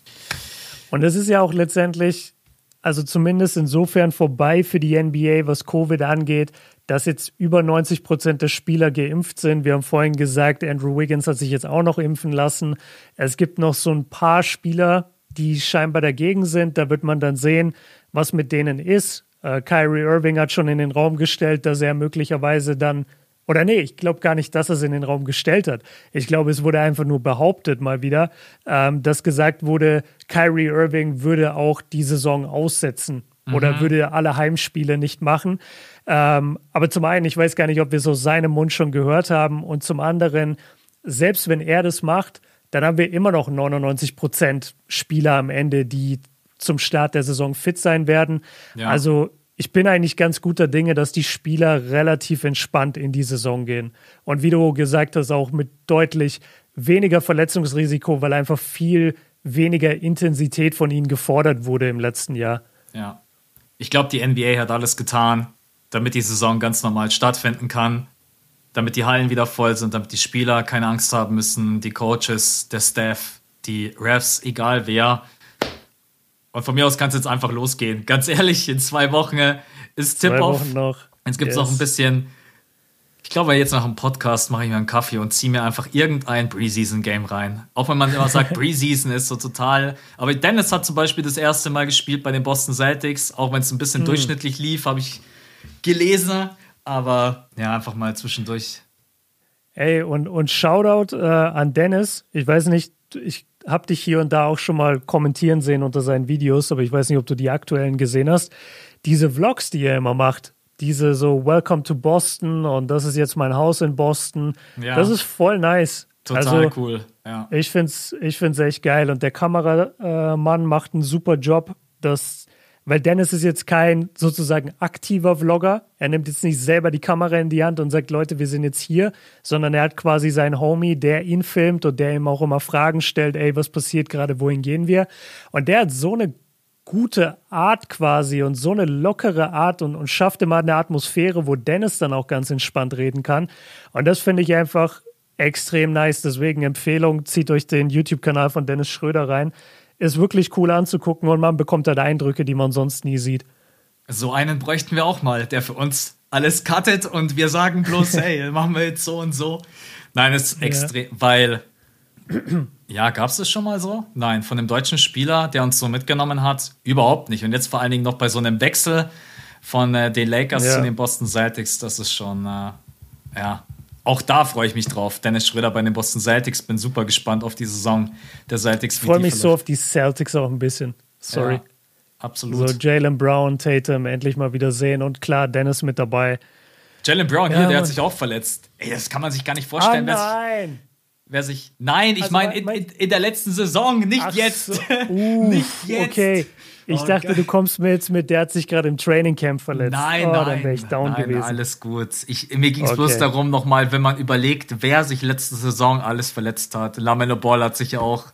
Und es ist ja auch letztendlich, also zumindest insofern vorbei für die NBA, was Covid angeht, dass jetzt über 90 Prozent der Spieler geimpft sind. Wir haben vorhin gesagt, Andrew Wiggins hat sich jetzt auch noch impfen lassen. Es gibt noch so ein paar Spieler, die scheinbar dagegen sind. Da wird man dann sehen, was mit denen ist. Äh, Kyrie Irving hat schon in den Raum gestellt, dass er möglicherweise dann oder nee, ich glaube gar nicht, dass er es in den Raum gestellt hat. Ich glaube, es wurde einfach nur behauptet mal wieder, ähm, dass gesagt wurde, Kyrie Irving würde auch die Saison aussetzen oder würde alle Heimspiele nicht machen. Ähm, aber zum einen, ich weiß gar nicht, ob wir so seinem Mund schon gehört haben und zum anderen, selbst wenn er das macht, dann haben wir immer noch 99 Prozent Spieler am Ende, die zum Start der Saison fit sein werden. Ja. Also ich bin eigentlich ganz guter Dinge, dass die Spieler relativ entspannt in die Saison gehen. Und wie du gesagt hast, auch mit deutlich weniger Verletzungsrisiko, weil einfach viel weniger Intensität von ihnen gefordert wurde im letzten Jahr. Ja. Ich glaube, die NBA hat alles getan, damit die Saison ganz normal stattfinden kann, damit die Hallen wieder voll sind, damit die Spieler keine Angst haben müssen, die Coaches, der Staff, die Refs, egal wer. Und von mir aus kann es jetzt einfach losgehen. Ganz ehrlich, in zwei Wochen äh, ist Tip-Off. Jetzt gibt es Yes. noch ein bisschen. Ich glaube, jetzt nach dem Podcast mache ich mir einen Kaffee und ziehe mir einfach irgendein Preseason-Game rein. Auch wenn man immer sagt, *laughs* Preseason ist so total. Aber Dennis hat zum Beispiel das erste Mal gespielt bei den Boston Celtics, auch wenn es ein bisschen durchschnittlich lief, habe ich gelesen. Aber ja, einfach mal zwischendurch. Ey, und, und Shoutout äh, an Dennis. Ich weiß nicht, ich habe dich hier und da auch schon mal kommentieren sehen unter seinen Videos, aber ich weiß nicht, ob du die aktuellen gesehen hast. Diese Vlogs, die er immer macht, diese so Welcome to Boston und das ist jetzt mein Haus in Boston, Ja. das ist voll nice. Total also, cool. Ja. Ich finde es ich find's echt geil und der Kameramann macht einen super Job. Das, weil Dennis ist jetzt kein sozusagen aktiver Vlogger. Er nimmt jetzt nicht selber die Kamera in die Hand und sagt, Leute, wir sind jetzt hier, sondern er hat quasi seinen Homie, der ihn filmt und der ihm auch immer Fragen stellt, ey, was passiert gerade, wohin gehen wir? Und der hat so eine gute Art quasi und so eine lockere Art und, und schafft immer eine Atmosphäre, wo Dennis dann auch ganz entspannt reden kann. Und das finde ich einfach extrem nice. Deswegen Empfehlung, zieht euch den YouTube-Kanal von Dennis Schröder rein. Ist wirklich cool anzugucken und man bekommt da Eindrücke, die man sonst nie sieht. So einen bräuchten wir auch mal, der für uns alles cuttet und wir sagen bloß, *laughs* hey, machen wir jetzt so und so. Nein, es ist Ja. extrem, weil, *clears throat* ja, gab es das schon mal so? Nein, von einem deutschen Spieler, der uns so mitgenommen hat, überhaupt nicht. Und jetzt vor allen Dingen noch bei so einem Wechsel von äh, den Lakers Ja. zu den Boston Celtics, das ist schon, äh, ja, auch da freue ich mich drauf. Dennis Schröder bei den Boston Celtics, bin super gespannt auf die Saison der Celtics. Ich freue mich so auf die Celtics auch ein bisschen. Sorry. Ja, absolut. So Jalen Brown, Tatum endlich mal wieder sehen und klar, Dennis mit dabei. Jalen Brown Ja, hier, der hat sich auch verletzt. Ey, das kann man sich gar nicht Ah, vorstellen. wer sich- nein! Wer sich. Nein, ich Also, meine in, in, in der letzten Saison, nicht Ach jetzt. so. Uff, *laughs* nicht jetzt. Okay. Ich oh, dachte, geil. du kommst mir jetzt mit, der hat sich gerade im Training Camp verletzt. Nein, oh, nein, dann ich down nein, gewesen. alles gut. Ich, mir ging es okay. bloß darum, nochmal, wenn man überlegt, wer sich letzte Saison alles verletzt hat. Lamelo Ball hat sich ja auch,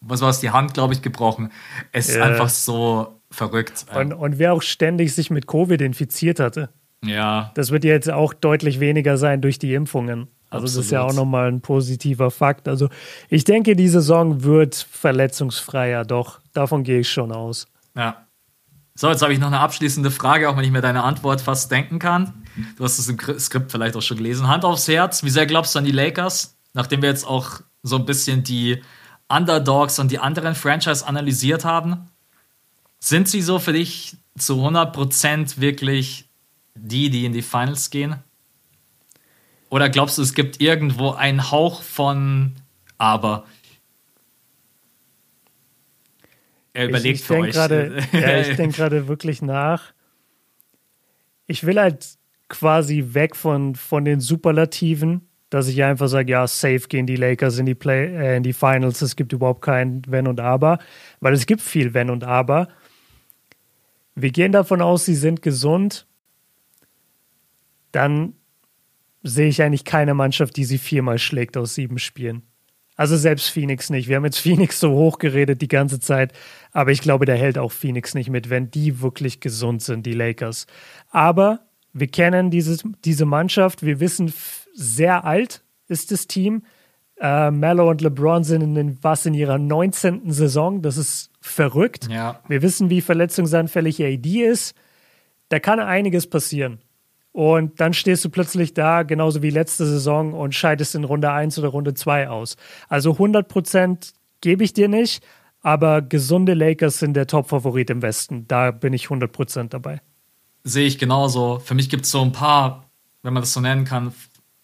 was war es, die Hand, glaube ich, gebrochen. Es ist einfach so verrückt. Und, und wer auch ständig sich mit Covid infiziert hatte. Ja. Das wird jetzt auch deutlich weniger sein durch die Impfungen. Also Absolut. das ist ja auch nochmal ein positiver Fakt. Also ich denke, die Saison wird verletzungsfreier, doch. Davon gehe ich schon aus. Ja. So, jetzt habe ich noch eine abschließende Frage, auch wenn ich mir deine Antwort fast denken kann. Du hast es im Skript vielleicht auch schon gelesen. Hand aufs Herz, wie sehr glaubst du an die Lakers? Nachdem wir jetzt auch so ein bisschen die Underdogs und die anderen Franchise analysiert haben, sind sie so für dich zu 100% wirklich die, die in die Finals gehen? Oder glaubst du, es gibt irgendwo einen Hauch von Aber? Er überlegt ich, ich für euch. Grade, *laughs* ja, ich denke gerade wirklich nach. Ich will halt quasi weg von, von den Superlativen, dass ich einfach sage, ja, safe gehen die Lakers in die, Play, äh, in die Finals. Es gibt überhaupt kein Wenn und Aber, weil es gibt viel Wenn und Aber. Wir gehen davon aus, sie sind gesund. Dann sehe ich eigentlich keine Mannschaft, die sie viermal schlägt aus sieben Spielen. Also selbst Phoenix nicht. Wir haben jetzt Phoenix so hoch geredet die ganze Zeit, aber ich glaube, da hält auch Phoenix nicht mit, wenn die wirklich gesund sind, die Lakers. Aber wir kennen dieses, diese Mannschaft, wir wissen, sehr alt ist das Team. Äh, Mello und LeBron sind in den, was in ihrer 19. Saison. Das ist verrückt. Ja. Wir wissen, wie verletzungsanfällig AD ist. Da kann einiges passieren. Und dann stehst du plötzlich da, genauso wie letzte Saison, und scheidest in Runde 1 oder Runde 2 aus. Also 100 Prozent gebe ich dir nicht, aber gesunde Lakers sind der Top-Favorit im Westen. Da bin ich 100 Prozent dabei. Sehe ich genauso. Für mich gibt es so ein paar, wenn man das so nennen kann,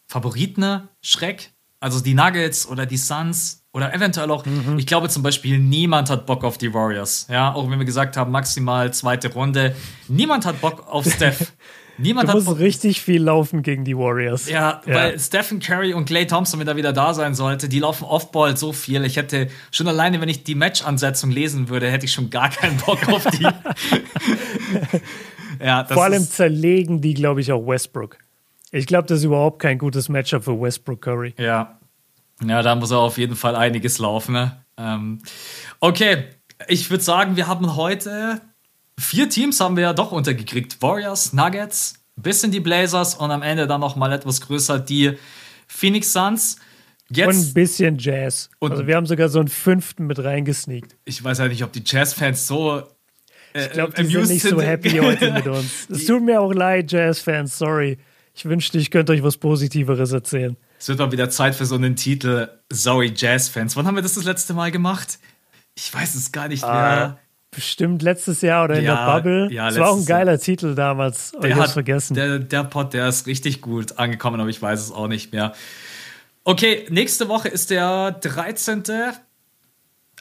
Favoriten, Schreck. Also die Nuggets oder die Suns oder eventuell auch, mhm. ich glaube zum Beispiel, niemand hat Bock auf die Warriors. Ja, auch wenn wir gesagt haben, maximal zweite Runde. Niemand hat Bock auf *laughs* Steph. Niemand du musst richtig viel laufen gegen die Warriors. Ja, ja, weil Stephen Curry und Clay Thompson, wenn er wieder da sein sollte, die laufen Offball so viel. Ich hätte schon alleine, wenn ich die Match-Ansetzung lesen würde, hätte ich schon gar keinen Bock *laughs* auf die. ja, Vor allem zerlegen die, glaube ich, auch Westbrook. Ich glaube, das ist überhaupt kein gutes Matchup für Westbrook Curry. Ja. Ja, da muss er auf jeden Fall einiges laufen. Ne? Ähm, okay, ich würde sagen, wir haben heute vier Teams haben wir ja doch untergekriegt. Warriors, Nuggets, bisschen die Blazers und am Ende dann noch mal etwas größer die Phoenix Suns. Jetzt, und ein bisschen Jazz. also wir haben sogar so einen fünften mit reingesneakt. Ich weiß ja nicht, ob die Jazz-Fans so äh, ich glaube, die sind nicht so happy heute mit *laughs* uns. Es tut mir auch leid, Jazz-Fans, sorry. Ich wünschte, ich könnte euch was Positiveres erzählen. Es wird mal wieder Zeit für so einen Titel. Sorry, Jazz-Fans. Wann haben wir das das letzte Mal gemacht? Ich weiß es gar nicht mehr. Bestimmt letztes Jahr oder in ja, der Bubble. Ja, das war auch ein geiler Jahr. Titel damals. Der ich hat vergessen. Der, der Pod, der ist richtig gut angekommen, aber ich weiß es auch nicht mehr. Okay, nächste Woche ist der 13.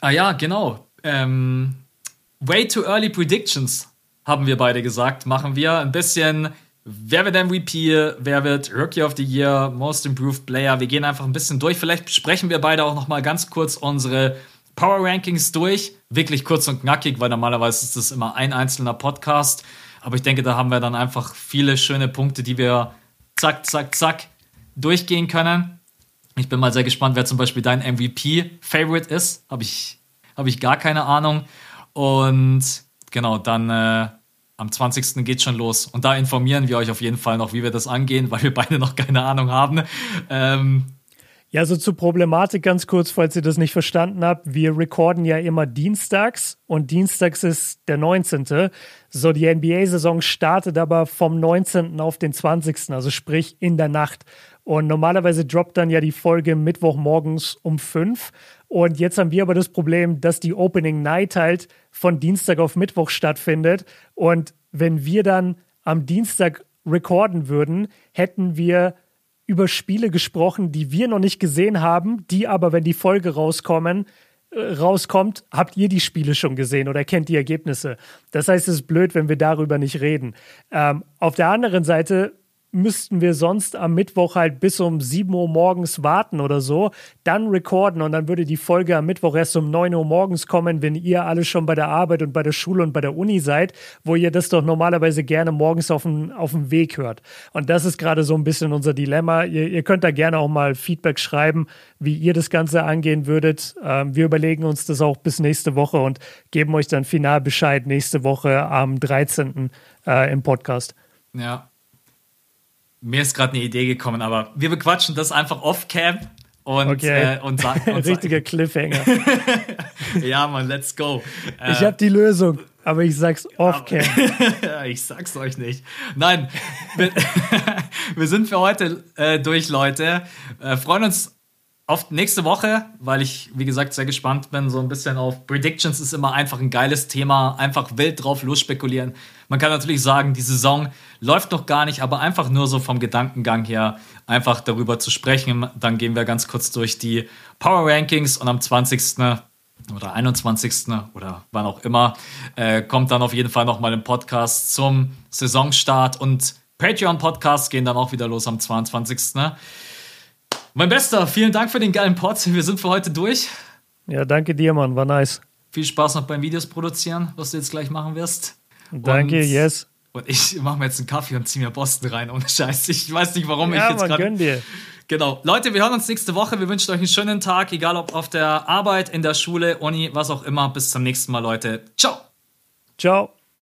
Ah ja, genau. Ähm, way too early predictions, haben wir beide gesagt. Machen wir ein bisschen. Wer wird MVP? Wer wird Rookie of the Year? Most Improved Player? Wir gehen einfach ein bisschen durch. Vielleicht sprechen wir beide auch noch mal ganz kurz unsere Power Rankings durch. Wirklich kurz und knackig, weil normalerweise ist das immer ein einzelner Podcast. Aber ich denke, da haben wir dann einfach viele schöne Punkte, die wir zack, zack, zack durchgehen können. Ich bin mal sehr gespannt, wer zum Beispiel dein MVP-Favorite ist. Habe ich, hab ich gar keine Ahnung. Und genau, dann äh, am 20. geht schon los. Und da informieren wir euch auf jeden Fall noch, wie wir das angehen, weil wir beide noch keine Ahnung haben. Ähm, ja, so zur Problematik ganz kurz, falls ihr das nicht verstanden habt. Wir recorden ja immer dienstags und dienstags ist der 19. So, die NBA-Saison startet aber vom 19. auf den 20., also sprich in der Nacht. Und normalerweise droppt dann ja die Folge Mittwochmorgens um 5. Und jetzt haben wir aber das Problem, dass die Opening Night halt von Dienstag auf Mittwoch stattfindet. Und wenn wir dann am Dienstag recorden würden, hätten wir über Spiele gesprochen, die wir noch nicht gesehen haben, die aber, wenn die Folge rauskommen, äh, rauskommt, habt ihr die Spiele schon gesehen oder kennt die Ergebnisse. Das heißt, es ist blöd, wenn wir darüber nicht reden. Ähm, auf der anderen Seite müssten wir sonst am Mittwoch halt bis um 7 Uhr morgens warten oder so, dann recorden und dann würde die Folge am Mittwoch erst um 9 Uhr morgens kommen, wenn ihr alle schon bei der Arbeit und bei der Schule und bei der Uni seid, wo ihr das doch normalerweise gerne morgens auf dem, auf dem Weg hört. Und das ist gerade so ein bisschen unser Dilemma. Ihr, ihr könnt da gerne auch mal Feedback schreiben, wie ihr das Ganze angehen würdet. Ähm, wir überlegen uns das auch bis nächste Woche und geben euch dann final Bescheid nächste Woche am 13. Äh, im Podcast. Ja, mir ist gerade eine Idee gekommen, aber wir bequatschen das einfach off-cam und, okay. äh, und sagen. *laughs* Richtiger Cliffhanger. *laughs* ja, Mann, let's go. *laughs* Ich äh, habe die Lösung, aber ich sag's off-cam. ich sag's euch nicht. Nein, wir, wir sind für heute äh, durch, Leute. Äh, freuen uns auf nächste Woche, weil ich, wie gesagt, sehr gespannt bin. So ein bisschen auf Predictions ist immer einfach ein geiles Thema. Einfach wild drauf losspekulieren. Man kann natürlich sagen, die Saison läuft noch gar nicht, aber einfach nur so vom Gedankengang her, einfach darüber zu sprechen. Dann gehen wir ganz kurz durch die Power Rankings und am 20. oder 21. oder wann auch immer, äh, kommt dann auf jeden Fall nochmal ein Podcast zum Saisonstart und Patreon-Podcasts gehen dann auch wieder los am 22. Mein Bester, vielen Dank für den geilen Pod. Wir sind für heute durch. Ja, danke dir, Mann. War nice. Viel Spaß noch beim Videos produzieren, was du jetzt gleich machen wirst. Danke, und, yes. Und ich mache mir jetzt einen Kaffee und ziehe mir Boston rein, ohne Scheiß. Ich weiß nicht, warum ja, ich jetzt gerade. dir. Genau. Leute, wir hören uns nächste Woche. Wir wünschen euch einen schönen Tag, egal ob auf der Arbeit, in der Schule, Uni, was auch immer. Bis zum nächsten Mal, Leute. Ciao. Ciao.